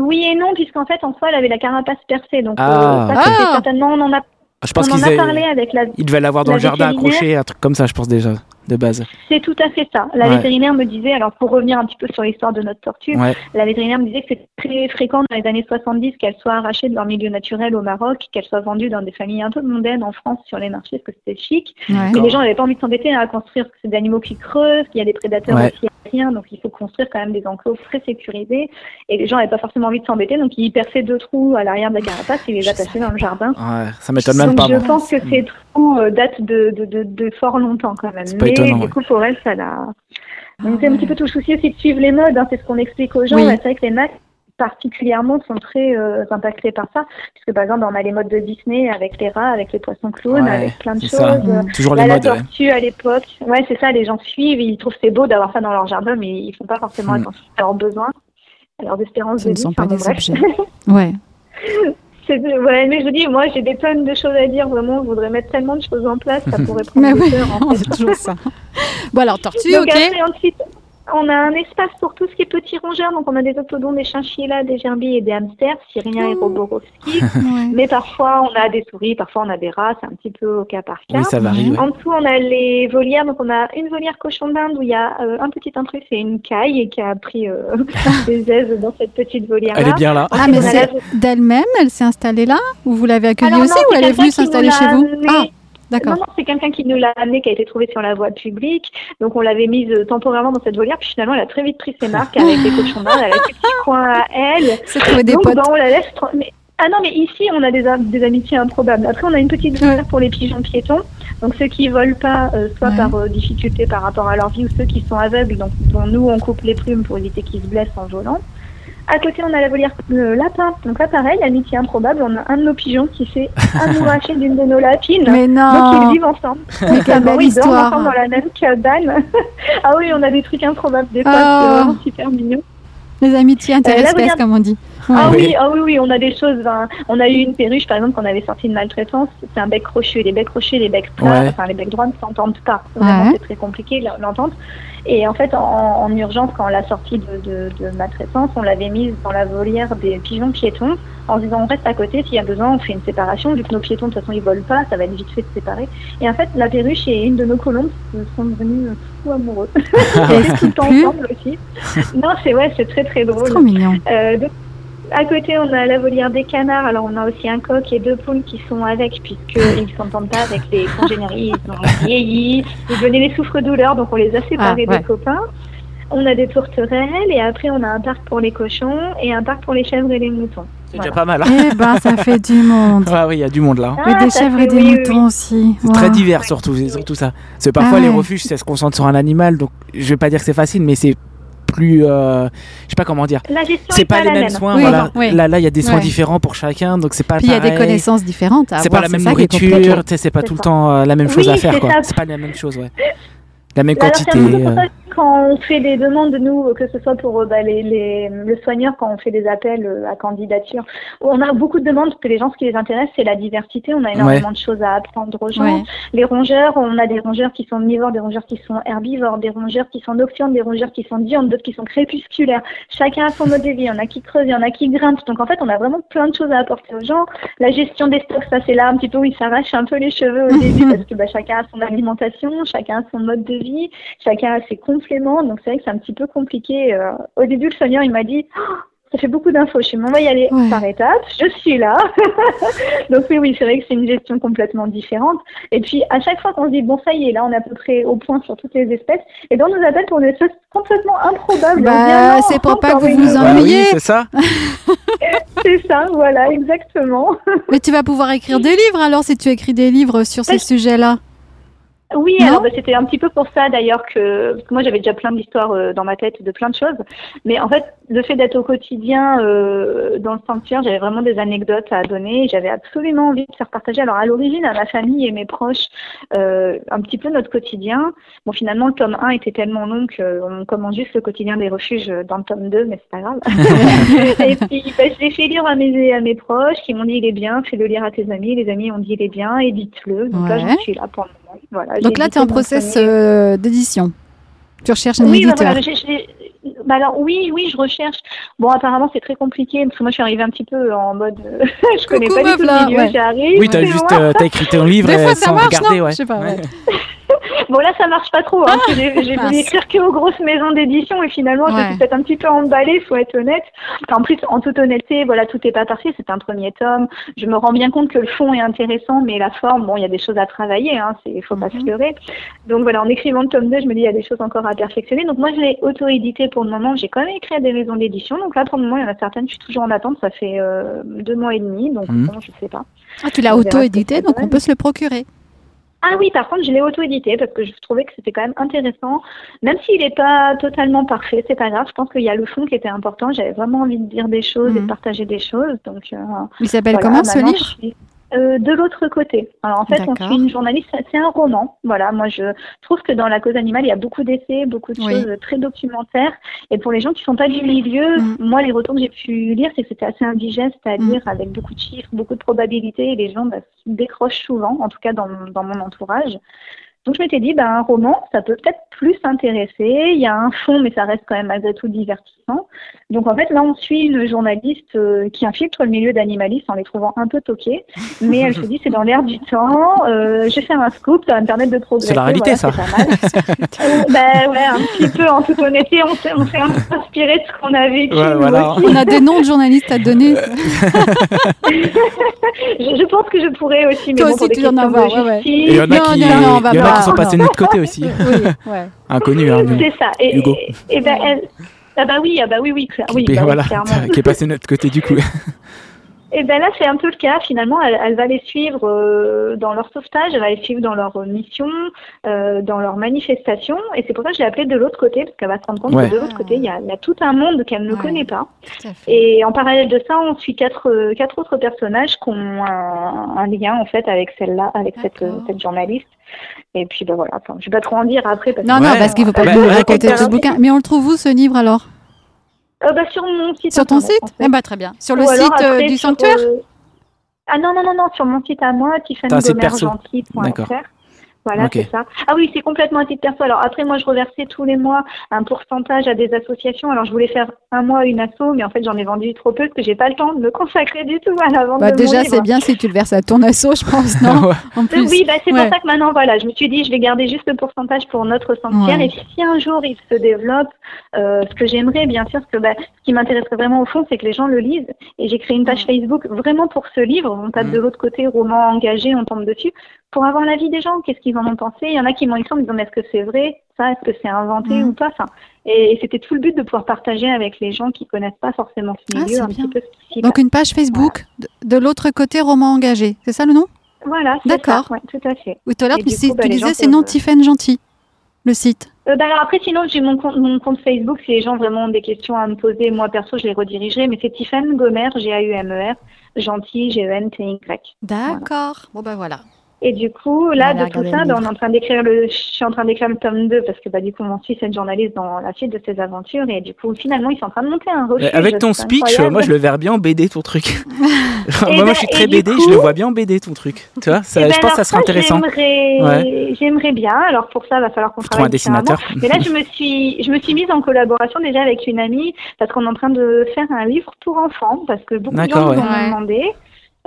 oui et non, puisqu'en fait en soi elle avait la carapace percée, donc Ah. euh, ça, c'était Ah. certainement on en a, Je pense on en qu'ils a avaient- parlé avec la ils devaient l'avoir dans la le jardin accroché, un truc comme ça, je pense déjà de base. C'est tout à fait ça. La Ouais. vétérinaire me disait, alors pour revenir un petit peu sur l'histoire de notre tortue, Ouais. la vétérinaire me disait que c'était très fréquent dans les années 70 qu'elles soient arrachées de leur milieu naturel au Maroc, qu'elles soient vendues dans des familles un peu mondaines en France sur les marchés parce que c'était chic. Ouais. Et les gens n'avaient pas envie de s'embêter à construire parce que c'est des animaux qui creusent, qu'il y a des prédateurs Ouais. aussi aériens, donc il faut construire quand même des enclos très sécurisés. Et les gens n'avaient pas forcément envie de s'embêter, donc ils perçaient deux trous à l'arrière de la carapace et les attachaient dans le jardin. Ouais, ça m'étonne même pas. je pense que ces trous euh, datent de, de, de, de fort longtemps quand même. Étonnant, du ouais. coup, pour elle, ça l'a. Donc Ah c'est un ouais. petit peu tout le souci aussi de suivre les modes, hein, c'est ce qu'on explique aux gens. Oui. Ouais, C'est vrai que les nacs particulièrement sont très euh, impactés par ça, puisque par exemple on a les modes de Disney avec les rats, avec les poissons clowns, Ouais, avec plein de choses. ça. Mm. Toujours Là, les la modes. ouais. tortue à l'époque, ouais c'est ça, les gens suivent, ils trouvent c'est beau d'avoir ça dans leur jardin, mais ils font pas forcément Mm. attention à leurs besoins, à leurs espérances Ce de ne vie. sont pas Enfin, des bref. objets. Ouais. Ouais, mais je vous dis, moi j'ai des tonnes de choses à dire, vraiment, je voudrais mettre tellement de choses en place, ça pourrait prendre Mais des oui, heures en fait. toujours ça. Bon, alors, tortue, Donc ok. après, ensuite, on a un espace pour tout ce qui est petits rongeurs, donc on a des octodons, des chinchillas, des gerbilles et des hamsters, Cyrien et Roborowski. Ouais. mais parfois on a des souris, parfois on a des rats, c'est un petit peu au cas par cas. Oui, ça varie. ouais. En dessous, on a les volières. Donc, on a une volière cochon d'Inde où il y a euh, un petit intrus et une caille et qui a pris euh, des aises dans cette petite volière-là. Elle est bien là. Ah, mais on a c'est la- d'elle-même, elle s'est installée là? Ou vous l'avez accueillie aussi non, Ou elle est venue s'installer chez vous? Ah, d'accord. non, c'est quelqu'un qui nous l'a amenée, qui a été trouvé sur la voie publique. Donc, on l'avait mise euh, temporairement dans cette volière. Puis finalement, elle a très vite pris ses marques avec les cochons d'Inde. Elle a ses petits coins à elle. C'est des Donc, on la laisse. Mais... Ah non, mais ici, on a des, am- des amitiés improbables. Après, on a une petite volière pour les pigeons piétons. Donc, ceux qui volent pas, euh, soit Ouais. par euh, difficulté par rapport à leur vie, ou ceux qui sont aveugles, donc dont nous, on coupe les plumes pour éviter qu'ils se blessent en volant. À côté, on a la volière euh, lapin. Donc là, pareil, amitié improbable. On a un de nos pigeons qui s'est amouraché d'une de nos lapines. Mais Donc non ils vivent ensemble. Mais quelle belle ils dorment histoire ensemble dans la même cabane. ah oui, on a des trucs improbables des fois, Oh. c'est super mignon. Les amitiés Euh, interespèces, comme on dit. Ah Oui. ah oui, oui, on a des choses. ben, on a eu une perruche, par exemple, qu'on avait sortie de maltraitance. C'est un bec crochu. Les becs crochus et les becs plats, Ouais. enfin les becs droits ne s'entendent pas. Vraiment, Ouais. c'est très compliqué l'entente. Et en fait, en, en urgence, quand on l'a sortie de, de, de maltraitance, on l'avait mise dans la volière des pigeons piétons en se disant on reste à côté, s'il y a besoin, on fait une séparation. Vu que nos piétons, de toute façon, ils volent pas, ça va être vite fait de séparer. Et en fait, la perruche et une de nos colombes se sont devenus euh, fous amoureux. Et est-ce tout ensemble aussi. non, c'est ouais, c'est très très C'est drôle. trop mignon. Euh, donc, à côté, on a la volière des canards. Alors, on a aussi un coq et deux poules qui sont avec, puisqu'ils ne s'entendent pas avec les congénères. Ils ont vieilli. Ils devenaient les souffres-douleurs, donc on les a séparés Ah, ouais. des copains. On a des tourterelles et après, on a un parc pour les cochons et un parc pour les chèvres et les moutons. C'est Voilà. déjà pas mal. hein. Eh ben, ça fait du monde. Ah oui, il y a du monde là. hein. Et Ah, des ça chèvres fait- et des oui, oui, moutons aussi. C'est Wow. très divers surtout, c'est surtout ça. Parce que parfois Ah les refuges, c'est se concentre sur un animal, donc je vais pas dire que c'est facile, mais c'est plus, euh, je sais pas comment dire. C'est est pas, les la mêmes même. soins, Oui, voilà. oui. Là, là, il y a des soins Ouais. différents pour chacun, donc c'est pas Puis il y a des connaissances différentes C'est pas la même nourriture, c'est pas tout le temps la même chose à faire, c'est quoi. ça. C'est pas la même chose, ouais. La même Alors, c'est quantité. Quand on fait des demandes, nous, que ce soit pour euh, bah, les, les, le soigneur, quand on fait des appels euh, à candidature, on a beaucoup de demandes parce que les gens, ce qui les intéresse, c'est la diversité. On a énormément de choses à apprendre aux gens. Ouais. Les rongeurs, on a des rongeurs qui sont omnivores, des rongeurs qui sont herbivores, des rongeurs qui sont nocturnes, des rongeurs qui sont diurnes, d'autres qui sont crépusculaires. Chacun a son mode de vie. Il y en a qui creusent, il y en a qui grimpent. Donc en fait, on a vraiment plein de choses à apporter aux gens. La gestion des stocks, ça c'est là un petit peu où ils s'arrachent un peu les cheveux au début parce que bah, chacun a son alimentation, chacun a son mode de vie, chacun a ses compléments. Donc c'est vrai que c'est un petit peu compliqué. Euh, au début, le soigneur, il m'a dit... Oh, ça fait beaucoup d'infos. Je suis, on va y aller Ouais. par étapes. Je suis là. Donc oui, oui, c'est vrai que c'est une gestion complètement différente. Et puis à chaque fois qu'on se dit bon ça y est, là on est à peu près au point sur toutes les espèces, et ben on nous appelle pour des choses complètement improbables. Bah, ah c'est pour pas que vous vous. Bah oui, ennuyez. c'est ça. C'est ça, voilà, exactement. Mais tu vas pouvoir écrire des livres alors si tu écris des livres sur ces sujets-là. Oui, Non alors bah, c'était un petit peu pour ça d'ailleurs que, parce que moi j'avais déjà plein d'histoires euh, dans ma tête de plein de choses, mais en fait le fait d'être au quotidien euh, dans le sanctuaire, j'avais vraiment des anecdotes à donner, j'avais absolument envie de faire partager. Alors à l'origine à ma famille et mes proches euh, un petit peu notre quotidien. Bon finalement le tome 1 était tellement long qu'on commence juste le quotidien des refuges dans le tome 2, mais c'est pas grave. et puis bah, je l'ai fait lire à mes à mes proches qui m'ont dit il est bien, fais-le lire à tes amis. Les amis ont dit il est bien, édite-le. Donc là j'en suis là pour. Voilà, Donc là, tu es en process premier- euh, d'édition. Tu recherches un oui, bah, éditeur. voilà, bah alors oui, oui, je recherche. Bon, apparemment c'est très compliqué parce que moi je suis arrivée un petit peu en mode, euh, je connais Coucou, pas du tout le milieu, ouais. j'arrive. Oui, t'as c'est juste euh, t'as écrit ton livre fois, sans marche, regarder, non ouais. Je sais pas, ouais. Bon là ça marche pas trop. Hein, j'ai voulu écrire que aux grosses maisons d'édition et finalement je Ouais. suis peut-être un petit peu emballée, faut être honnête. En plus, en toute honnêteté, voilà, tout est pas parfait. C'est un premier tome. Je me rends bien compte que le fond est intéressant, mais la forme, bon, il y a des choses à travailler. Hein, c'est, faut pas Mhm. se leurrer. Donc voilà, en écrivant le tome 2, je me dis il y a des choses encore à perfectionner. Donc moi je l'ai auto-édité pour le moment. J'ai quand même écrit à des maisons d'édition. Donc là pour le moment, il y en a certaines, je suis toujours en attente. Ça fait euh, deux mois et demi, donc Mhm. bon, je sais pas. Ah, tu l'as auto-édité, donc on peut se le procurer. Ah oui, par contre, je l'ai auto-édité parce que je trouvais que c'était quand même intéressant. Même s'il n'est pas totalement parfait, c'est pas grave. Je pense qu'il y a le fond qui était important. J'avais vraiment envie de dire des choses et Mhm. de partager des choses. Donc, euh, Il s'appelle voilà, comment ce livre? Euh, De l'autre côté. Alors en fait, on suit une journaliste. C'est un roman. Voilà, moi je trouve que dans la cause animale, il y a beaucoup d'essais, beaucoup de Oui. choses très documentaires. Et pour les gens qui sont pas du milieu, Mhm. moi les retours que j'ai pu lire, c'est que c'était assez indigeste à Mhm. lire avec beaucoup de chiffres, beaucoup de probabilités. Et les gens bah, décrochent souvent, en tout cas dans, dans mon entourage. Donc je m'étais dit, ben, un roman, ça peut peut-être plus intéresser. Il y a un fond, mais ça reste quand même malgré tout divertissant. Donc en fait, là, on suit une journaliste euh, qui infiltre le milieu d'animalistes en les trouvant un peu toqués. Mais elle se dit, c'est dans l'air du temps. Euh, je vais faire un scoop, ça va me permettre de progresser. C'est la réalité, Voilà, ça. Euh, ben ouais, un petit peu, en toute honnêteté, on s'est, on s'est un peu inspiré de ce qu'on a vécu. Ouais, voilà. On a des noms de journalistes à donner. Je, je pense que je pourrais aussi, mais Toi bon, aussi, pour des tu en as questions voir, de ouais, il y en a Non, qui, non, non, on va il y en a pas- qui sont passés de notre côté aussi. oui, ouais. Inconnu, hein. C'est ça. Et, Hugo. et, et ben, elle- ah bah oui, ah bah oui, oui, clair- oui, qui, bah oui, voilà, clairement. qui est passé de notre côté du coup. Et ben là, c'est un peu le cas. Finalement, elle, elle va les suivre euh, dans leur sauvetage, elle va les suivre dans leur mission, euh, dans leur manifestation. Et c'est pour ça que je l'ai appelée de l'autre côté, parce qu'elle va se rendre compte Ouais. que de l'autre côté, il y a, il y a tout un monde qu'elle ne Ouais. connaît pas. Et en parallèle de ça, on suit quatre, euh, quatre autres personnages qui ont un, un lien en fait avec celle-là, avec cette journaliste. Et puis ben voilà, enfin, je vais pas trop en dire après. Parce Non, que- non, Ouais. parce qu'il ne faut pas Bah, nous bah, raconter tout ce bouquin. Mais on le trouve où ce livre alors? Euh, bah, sur mon site. Sur ton site en fait. Eh bah, Très bien. Sur le Ou site euh, après du sur, sanctuaire? euh, Ah non, non, non, non, sur mon site à moi, tiffanygomergentil.fr. Voilà, c'est ça. Ah oui, c'est complètement un site perso. Alors après, moi, je reversais tous les mois un pourcentage à des associations. Alors je voulais faire un mois une asso, mais en fait, j'en ai vendu trop peu parce que j'ai pas le temps de me consacrer du tout à la vente bah, de Déjà, c'est bien si tu le verses à ton asso, je pense, non Ouais. En plus. Oui, bah, c'est Ouais. pour ça que maintenant, voilà, je me suis dit, je vais garder juste le pourcentage pour notre sanctuaire. Ouais. Et si un jour il se développe, euh, ce que j'aimerais, bien sûr, ce, que, bah, ce qui m'intéresserait vraiment au fond, c'est que les gens le lisent. Et j'ai créé une page Facebook vraiment pour ce livre. On tape Mm. de l'autre côté, roman engagé, on tombe dessus, pour avoir l'avis des gens. Qu'est-ce qu'ils en ont pensé? Il y en a qui m'ont écrit en me disant, mais est-ce que c'est vrai? Ça Est-ce que c'est inventé Mm. ou pas? Enfin, Et, et c'était tout le but de pouvoir partager avec les gens qui connaissent pas forcément ce Ah, milieu c'est un bien. petit peu ce qui s'y Donc une page Facebook de, de l'autre côté roman engagé. C'est ça le nom? Voilà, c'est D'accord. ça, ouais, tout à fait. Oui, tout à l'heure, tu, coup, bah, tu disais c'est non Tiffen Gentil, le site. Euh, bah alors après, sinon, j'ai mon compte, mon compte Facebook. Si les gens vraiment ont des questions à me poser, moi perso, je les redirigerai. Mais c'est Tiffany Gomer, G-A-U-M-E-R, gentil, G-E-N-T-Y. D'accord. Bon, bah voilà. Et du coup, là, de tout ça, bah, on est en train d'écrire le, je suis en train d'écrire le tome 2 parce que, bah, du coup, on suit cette journaliste dans la suite de ses aventures. Et du coup, finalement, ils sont en train de monter un refuge. Avec ton speech, incroyable. moi je le verrais bien en BD ton truc. Moi, ben, je suis très BD, je le vois bien en BD ton truc. Tu vois, ça, Eh ben, je pense que ça serait intéressant. J'aimerais, bien. Alors pour ça, il va falloir qu'on un travaille différemment. dessinateur. Mais là, je me suis, je me suis mise en collaboration déjà avec une amie parce qu'on est en train de faire un livre pour enfants parce que beaucoup de gens nous ont Ouais. demandé.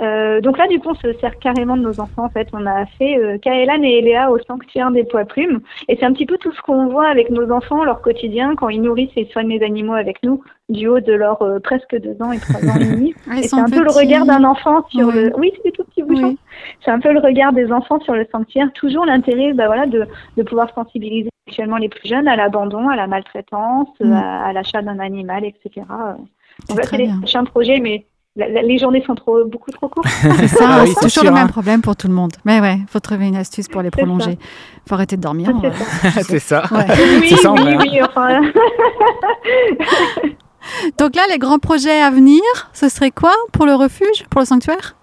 Euh, donc là, du coup, on se sert carrément de nos enfants. En fait, on a fait euh, Kaelan et Eléa au sanctuaire des poids plumes, et c'est un petit peu tout ce qu'on voit avec nos enfants, leur quotidien, quand ils nourrissent et soignent les animaux avec nous, du haut de leurs euh, presque deux ans et trois ans et demi. Et c'est un peu le regard d'un enfant sur le. Oui, c'est tout petits bouchons. Oui. C'est un peu le regard des enfants sur le sanctuaire. Toujours l'intérêt, bah voilà, de, de pouvoir sensibiliser actuellement les plus jeunes à l'abandon, à la maltraitance, Mm. à, à l'achat d'un animal, etc. C'est Donc là, c'est les bien. prochains les journées sont trop, beaucoup trop courtes. c'est ça, ah c'est toujours le même hein. problème pour tout le monde. Mais ouais, faut trouver une astuce pour les prolonger. Faut arrêter de dormir. C'est ça. Oui, ça, oui, oui, enfin... Donc là, les grands projets à venir, ce serait quoi pour le refuge, pour le sanctuaire?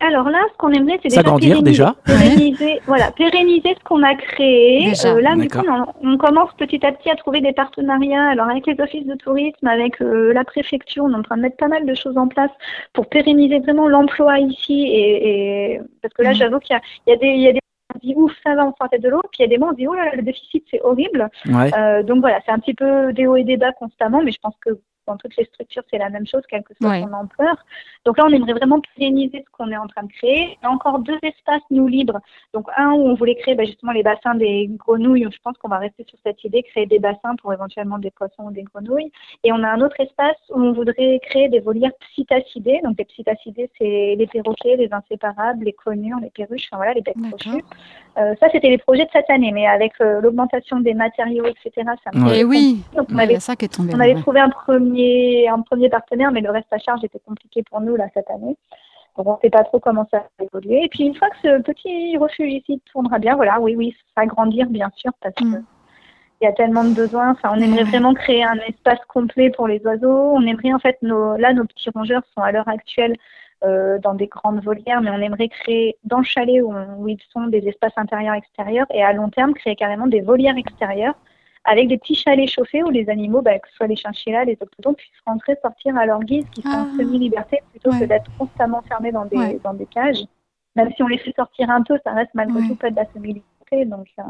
Alors là, ce qu'on aimerait, c'est déjà déjà. Pérenniser, voilà, pérenniser ce qu'on a créé. Euh, là, du coup, on, commence petit à petit à trouver des partenariats. Alors avec les offices de tourisme, avec euh, la préfecture, on est en train de mettre pas mal de choses en place pour pérenniser vraiment l'emploi ici. Et, parce que là, mmh. j'avoue qu'il y, y a, des, il y a des on dit ouf, ça va, on sort de l'eau. Puis il y a des moments, on dit oh là, le déficit, c'est horrible. Euh, donc voilà, c'est un petit peu des hauts et des bas constamment, mais je pense que dans toutes les structures, c'est la même chose, quelle que soit son ampleur. Donc là, on aimerait vraiment pérenniser ce qu'on est en train de créer. Il y a encore deux espaces, nous, libres. Donc un où on voulait créer bah, justement les bassins des grenouilles. Je pense qu'on va rester sur cette idée, créer des bassins pour éventuellement des poissons ou des grenouilles. Et on a un autre espace où on voudrait créer des volières psittacidées. Donc les psittacidées, c'est les perroquets, les inséparables, les conures, les perruches, enfin voilà, les bêtes crochues. Euh, ça, c'était les projets de cette année, mais avec euh, l'augmentation des matériaux, etc., ça Et eh oui, Donc, on, avait, ça qui est tombé, on avait trouvé un premier, un premier partenaire, mais le reste à charge était compliqué pour nous là cette année. Donc, on ne sait pas trop comment ça va évoluer. Et puis, une fois que ce petit refuge ici tournera bien, voilà, oui, oui, ça va grandir, bien sûr, parce que mm. il y a tellement de besoins. Enfin, on aimerait vraiment créer un espace complet pour les oiseaux. On aimerait, en fait, nos, là, nos petits rongeurs sont à l'heure actuelle euh, dans des grandes volières, mais on aimerait créer dans le chalet où, ils sont des espaces intérieurs extérieurs et à long terme créer carrément des volières extérieures avec des petits chalets chauffés où les animaux, bah, que ce soit les chinchillas, les octodons, puissent rentrer, sortir à leur guise, qui sont en ah. semi-liberté plutôt que d'être constamment fermés dans des, dans des cages. Même si on les fait sortir un peu, ça reste malgré tout pas de la semi-liberté. Donc euh,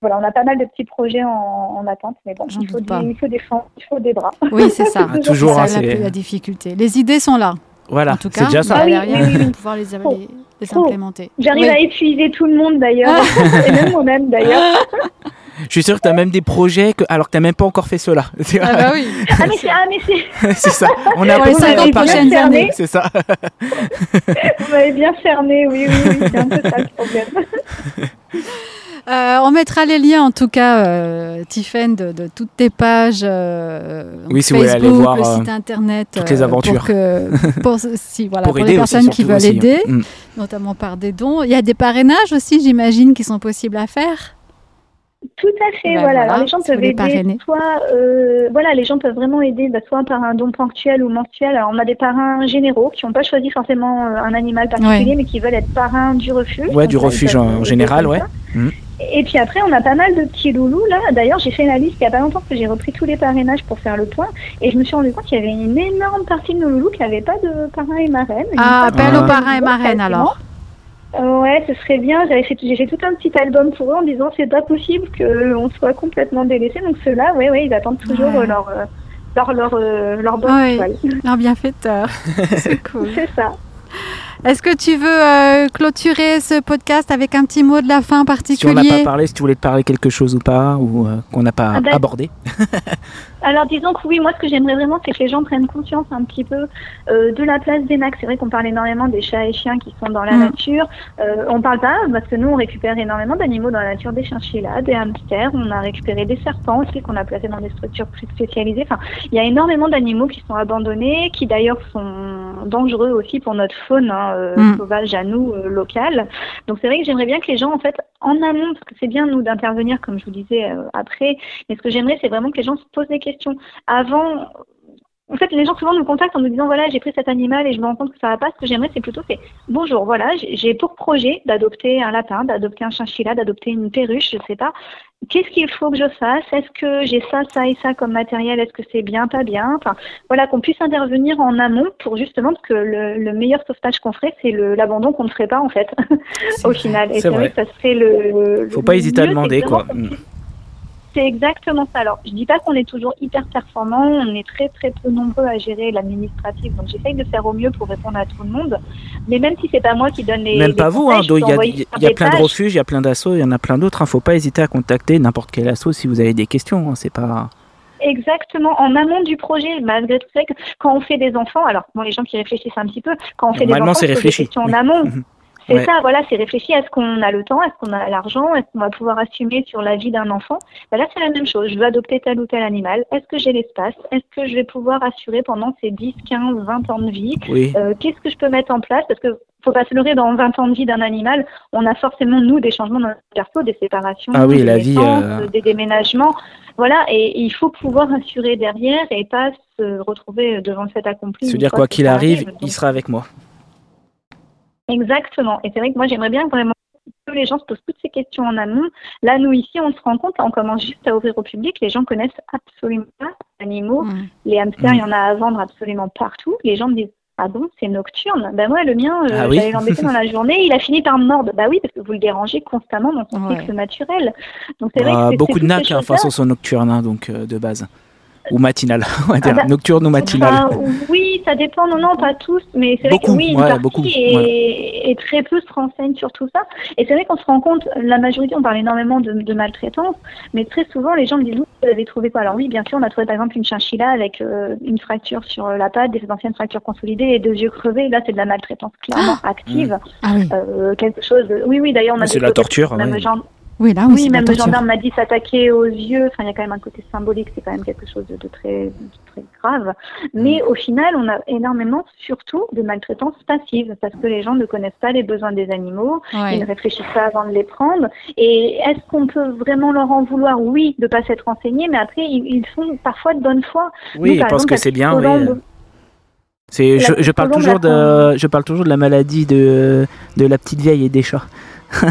voilà, on a pas mal de petits projets en, attente, mais bon, il faut, des, il faut, des, il faut des bras. Oui, c'est ça. toujours, ça, hein, la, la difficulté. Les idées sont là. Voilà, c'est déjà ça. Bah derrière, oui, oui, pouvoir les, les, les implémenter. J'arrive à épuiser tout le monde d'ailleurs, et même moi-même d'ailleurs. Je suis sûr que tu as même des projets que, alors que tu n'as même pas encore fait cela. Ah bah oui. ah mais c'est, ah, mais c'est... c'est ça. On a Pour les 50 prochaines années. C'est ça. Vous m'avez bien cerné, oui, oui, oui, c'est un peu ça le problème. Euh, on mettra les liens, en tout cas, euh, Tiffen, de, toutes tes pages. Euh, oui, si Facebook, vous voir le site internet. toutes les aventures. Pour, si, voilà, pour, les personnes qui veulent aider, mm. notamment par des dons. Il y a des parrainages aussi, j'imagine, qui sont possibles à faire. Tout à fait, ben voilà. Alors les gens peuvent aider, soit, voilà, les gens peuvent vraiment aider, bah, soit par un don ponctuel ou mensuel. Alors on a des parrains généraux qui n'ont pas choisi forcément un animal particulier, mais qui veulent être parrains du refuge. Ouais, du refuge en, général, ouais. Et puis après, on a pas mal de petits loulous là. D'ailleurs, j'ai fait la liste il n'y a pas longtemps que j'ai repris tous les parrainages pour faire le point. Et je me suis rendu compte qu'il y avait une énorme partie de nos loulous qui n'avaient pas de parrain et marraine. Ah, appel aux parrains et marraines alors. Euh, ouais, ce serait bien. J'ai fait, fait, tout un petit album pour eux en disant c'est pas possible qu'on soit complètement délaissé. Donc ceux-là, ouais, ouais, ils attendent toujours leur, euh, leur, leur, euh, leur bonne ouais, Leur bienfaiteur. c'est cool. c'est ça. Est-ce que tu veux euh, clôturer ce podcast avec un petit mot de la fin particulier Si on n'a pas parlé, si tu voulais te parler quelque chose ou pas, ou euh, qu'on n'a pas ah ben, abordé. Alors disons que oui, moi ce que j'aimerais vraiment, c'est que les gens prennent conscience un petit peu euh, de la place des nacs. C'est vrai qu'on parle énormément des chats et chiens qui sont dans la mm. nature. Euh, on parle pas parce que nous on récupère énormément d'animaux dans la nature, des chinchillas, des hamsters. On a récupéré des serpents aussi qu'on a placés dans des structures plus spécialisées. Enfin, il y a énormément d'animaux qui sont abandonnés, qui d'ailleurs sont dangereux aussi pour notre faune hein, euh, mm. sauvage à nous euh, locale. Donc c'est vrai que j'aimerais bien que les gens en fait en amont, parce que c'est bien nous d'intervenir comme je vous disais euh, après, mais ce que j'aimerais c'est vraiment que les gens se posent des questions avant, en fait, les gens souvent nous contactent en nous disant voilà, j'ai pris cet animal et je me rends compte que ça va pas. Ce que j'aimerais, c'est plutôt c'est bonjour, voilà, j'ai pour projet d'adopter un lapin, d'adopter un chinchilla, d'adopter une perruche, je sais pas. Qu'est-ce qu'il faut que je fasse? Est-ce que j'ai ça, ça et ça comme matériel? Est-ce que c'est bien, pas bien? Enfin, voilà, qu'on puisse intervenir en amont pour justement que le, meilleur sauvetage qu'on ferait, c'est l'abandon qu'on ne ferait pas en fait, au final. Et c'est vrai. que ça serait le. Faut pas hésiter à demander quoi. C'est exactement ça. Alors, je dis pas qu'on est toujours hyper performant, on est très très peu nombreux à gérer l'administratif, donc j'essaye de faire au mieux pour répondre à tout le monde. Mais même si c'est pas moi qui donne les. Même pas vous, hein, il y a, plein de refuges, il y a plein d'assauts, il y en a plein d'autres. Il hein. ne faut pas hésiter à contacter n'importe quel assaut si vous avez des questions. Hein. c'est pas. Exactement, en amont du projet, malgré tout, ça, quand on fait des enfants, alors bon, les gens qui réfléchissent un petit peu, quand on fait des enfants, c'est réfléchi. en amont. C'est ça, voilà, c'est réfléchir. Est-ce qu'on a le temps Est-ce qu'on a l'argent Est-ce qu'on va pouvoir assumer sur la vie d'un enfant ben Là, c'est la même chose. Je veux adopter tel ou tel animal. Est-ce que j'ai l'espace? Est-ce que je vais pouvoir assurer pendant ces 10, 15, 20 ans de vie? Euh, Qu'est-ce que je peux mettre en place? Parce que faut pas se leurrer, dans 20 ans de vie d'un animal, on a forcément, nous, des changements dans notre perso, des séparations, ah oui, des, la vie, euh, des déménagements. Voilà, et il faut pouvoir assurer derrière et pas se retrouver devant fait accompli. Se dire quoi qu'il arrive, il sera avec moi. Exactement. Et c'est vrai que moi, j'aimerais bien vraiment que les gens se posent toutes ces questions en amont. Là, nous, ici, on se rend compte, on commence juste à ouvrir au public. Les gens connaissent absolument pas les animaux. Mm. Les hamsters, il y en a à vendre absolument partout. Les gens me disent ah bon, c'est nocturne? Ben ouais, le mien, euh, ah j'allais l'embêter dans la journée, il a fini par me mordre. Bah oui, parce que vous le dérangez constamment dans son cycle naturel. Donc c'est vrai que beaucoup de nacs, hein, façon sont nocturnes, hein, donc euh, de base ou matinale, on va dire, ah bah, nocturne ou matinale. oui, ça dépend, non, non, pas tous, mais c'est vrai que oui, une partie beaucoup, et, très peu se renseignent sur tout ça. Et c'est vrai qu'on se rend compte, la majorité, on parle énormément de, maltraitance, mais très souvent, les gens me disent, vous avez trouvé quoi? Alors oui, bien sûr, on a trouvé par exemple une chinchilla avec euh, une fracture sur la patte, des anciennes fractures consolidées et deux yeux crevés. Là, c'est de la maltraitance clairement ah active. Ah euh, quelque chose Oui, oui, d'ailleurs, on a... C'est la torture. Oui, là, oui, même le gendarme m'a dit s'attaquer aux yeux. Enfin, il y a quand même un côté symbolique, c'est quand même quelque chose de, très, très grave. Mais mm. au final, on a énormément, surtout, de maltraitance passive, parce que les gens ne connaissent pas les besoins des animaux, ils ne réfléchissent pas avant de les prendre. Et est-ce qu'on peut vraiment leur en vouloir? Oui, de ne pas s'être renseigné, mais après, ils, font parfois de bonne foi. Oui, parce que c'est bien, oui. C'est, je, je, parle toujours de, je parle toujours de la maladie de, de la petite vieille et des chats.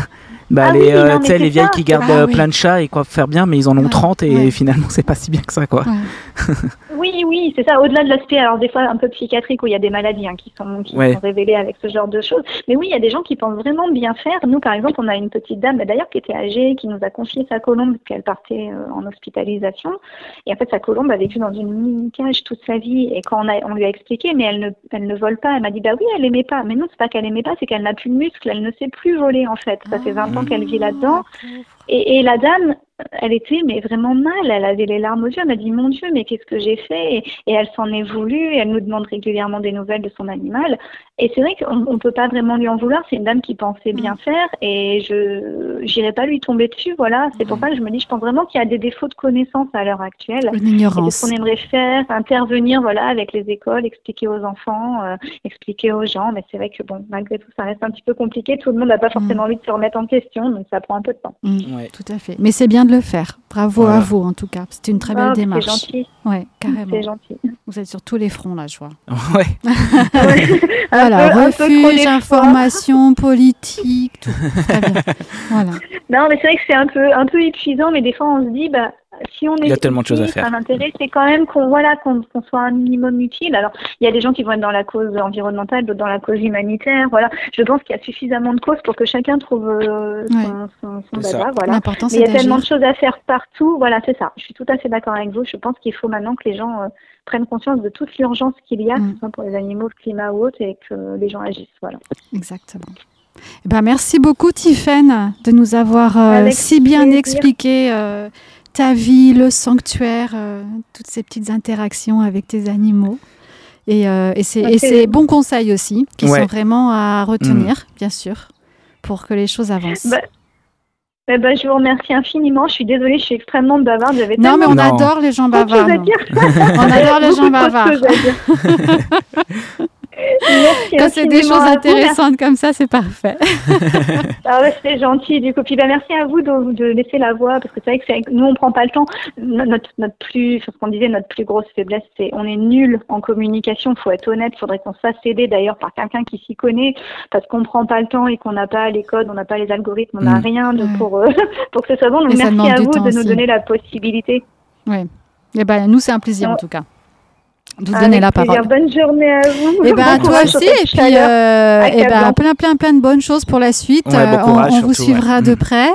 bah, ah les, euh, les vieilles qui gardent ah euh, plein de chats et quoi faire bien, mais ils en ont 30 et finalement c'est pas si bien que ça quoi. Oui, oui, c'est ça. Au-delà de l'aspect, alors des fois un peu psychiatrique où il y a des maladies hein, qui, sont, qui sont révélées avec ce genre de choses. Mais oui, il y a des gens qui pensent vraiment bien faire. Nous, par exemple, on a une petite dame, bah, d'ailleurs, qui était âgée, qui nous a confié sa colombe parce qu'elle partait euh, en hospitalisation. Et en fait, sa colombe a vécu dans une mini cage toute sa vie. Et quand on, a, on lui a expliqué, mais elle ne, elle ne vole pas, elle m'a dit, bah oui, elle aimait pas. Mais non, c'est pas qu'elle aimait pas, c'est qu'elle n'a plus de muscles, elle ne sait plus voler en fait. Ça fait 20 ans qu'elle vit là-dedans. Ah, et, et, la dame, elle était mais vraiment mal. Elle avait les larmes aux yeux. Elle m'a dit mon Dieu, mais qu'est-ce que j'ai fait? Et, elle s'en est voulu. elle nous demande régulièrement des nouvelles de son animal. Et c'est vrai qu'on ne peut pas vraiment lui en vouloir. C'est une dame qui pensait bien mm. faire et je n'irai pas lui tomber dessus. Voilà. C'est pour mm. ça que je me dis, je pense vraiment qu'il y a des défauts de connaissance à l'heure actuelle. Une ignorance. ce qu'on aimerait faire, intervenir voilà avec les écoles, expliquer aux enfants, euh, expliquer aux gens. Mais c'est vrai que bon, malgré tout, ça reste un petit peu compliqué. Tout le monde n'a pas mm. forcément envie de se remettre en question, donc ça prend un peu de temps. Tout à fait. Mais c'est bien de le faire. Bravo à vous, en tout cas. C'était une très belle oh, démarche. C'est gentil. Ouais, carrément. C'est gentil. Vous êtes sur tous les fronts, là, je vois. Ouais. voilà, refuge, information, politique, tout. Très bien. Voilà. Non, mais c'est vrai que c'est un peu, un peu épuisant, mais des fois, on se dit, bah, si on est il y a tellement de choses à faire. L'intérêt, c'est quand même qu'on voilà, qu'on soit un minimum utile. Alors, il y a des gens qui vont être dans la cause environnementale, d'autres dans la cause humanitaire. Voilà, je pense qu'il y a suffisamment de causes pour que chacun trouve euh, son, son, dada. Voilà. Mais il y a tellement de choses à faire partout. Voilà, c'est ça. Je suis tout à fait d'accord avec vous. Je pense qu'il faut maintenant que les gens euh, prennent conscience de toute l'urgence qu'il y a, mm. que ce soit pour les animaux, le climat ou autre, et que les gens agissent. Voilà. Exactement. Eh ben, merci beaucoup, Tiffaine, de nous avoir euh, si bien expliqué ta vie, le sanctuaire, euh, toutes ces petites interactions avec tes animaux. Et, euh, et ces bons conseils aussi, qui sont vraiment à retenir, mm. bien sûr, pour que les choses avancent. Bah, eh ben, je vous remercie infiniment. Je suis désolée, je suis extrêmement bavarde. Non, mais on adore les gens bavards. on adore les gens bavards. Quand c'est des choses intéressantes comme ça, c'est parfait. ah ouais, c'est gentil du coup. Puis bah, merci à vous de, de, laisser la voix parce que c'est vrai que nous on prend pas le temps. Notre, notre plus, ce qu'on disait, notre plus grosse faiblesse, c'est on est nul en communication. Faut être honnête. Faudrait qu'on se fasse aider d'ailleurs par quelqu'un qui s'y connaît parce qu'on prend pas le temps et qu'on n'a pas les codes, on n'a pas les algorithmes, on n'a mm. rien de, pour euh, pour que ce soit bon. Donc merci à vous de nous donner la possibilité. Oui. Et eh ben nous c'est un plaisir en tout cas vous donner la parole. Bonne journée à vous. Et eh ben à toi aussi et puis euh, et eh ben plein plein plein de bonnes choses pour la suite. Euh, on, vous suivra de mm. près.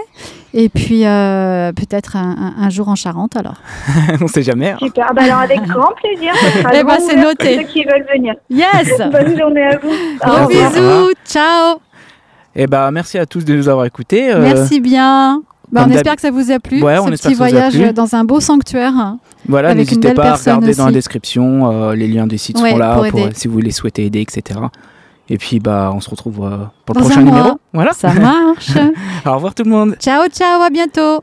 Et puis euh, peut-être un, un, jour en Charente alors. on ne sait jamais. Hein. Super. Bah, alors avec grand plaisir. Et eh ben c'est noté. Ceux qui veulent venir. Yes. Bonne journée à vous. Gros bisous. Ciao. Et ben merci à tous de nous avoir écoutés. Merci bien. Bah, on espère que ça vous a plu, ce petit voyage dans un beau sanctuaire. Voilà, n'hésitez pas à regarder dans la description, euh, les liens des sites ouais, sont là euh, si vous les souhaitez aider, etc. Et puis bah on se retrouve euh, pour le prochain numéro. Voilà. Ça marche. Au revoir tout le monde. Ciao ciao, à bientôt.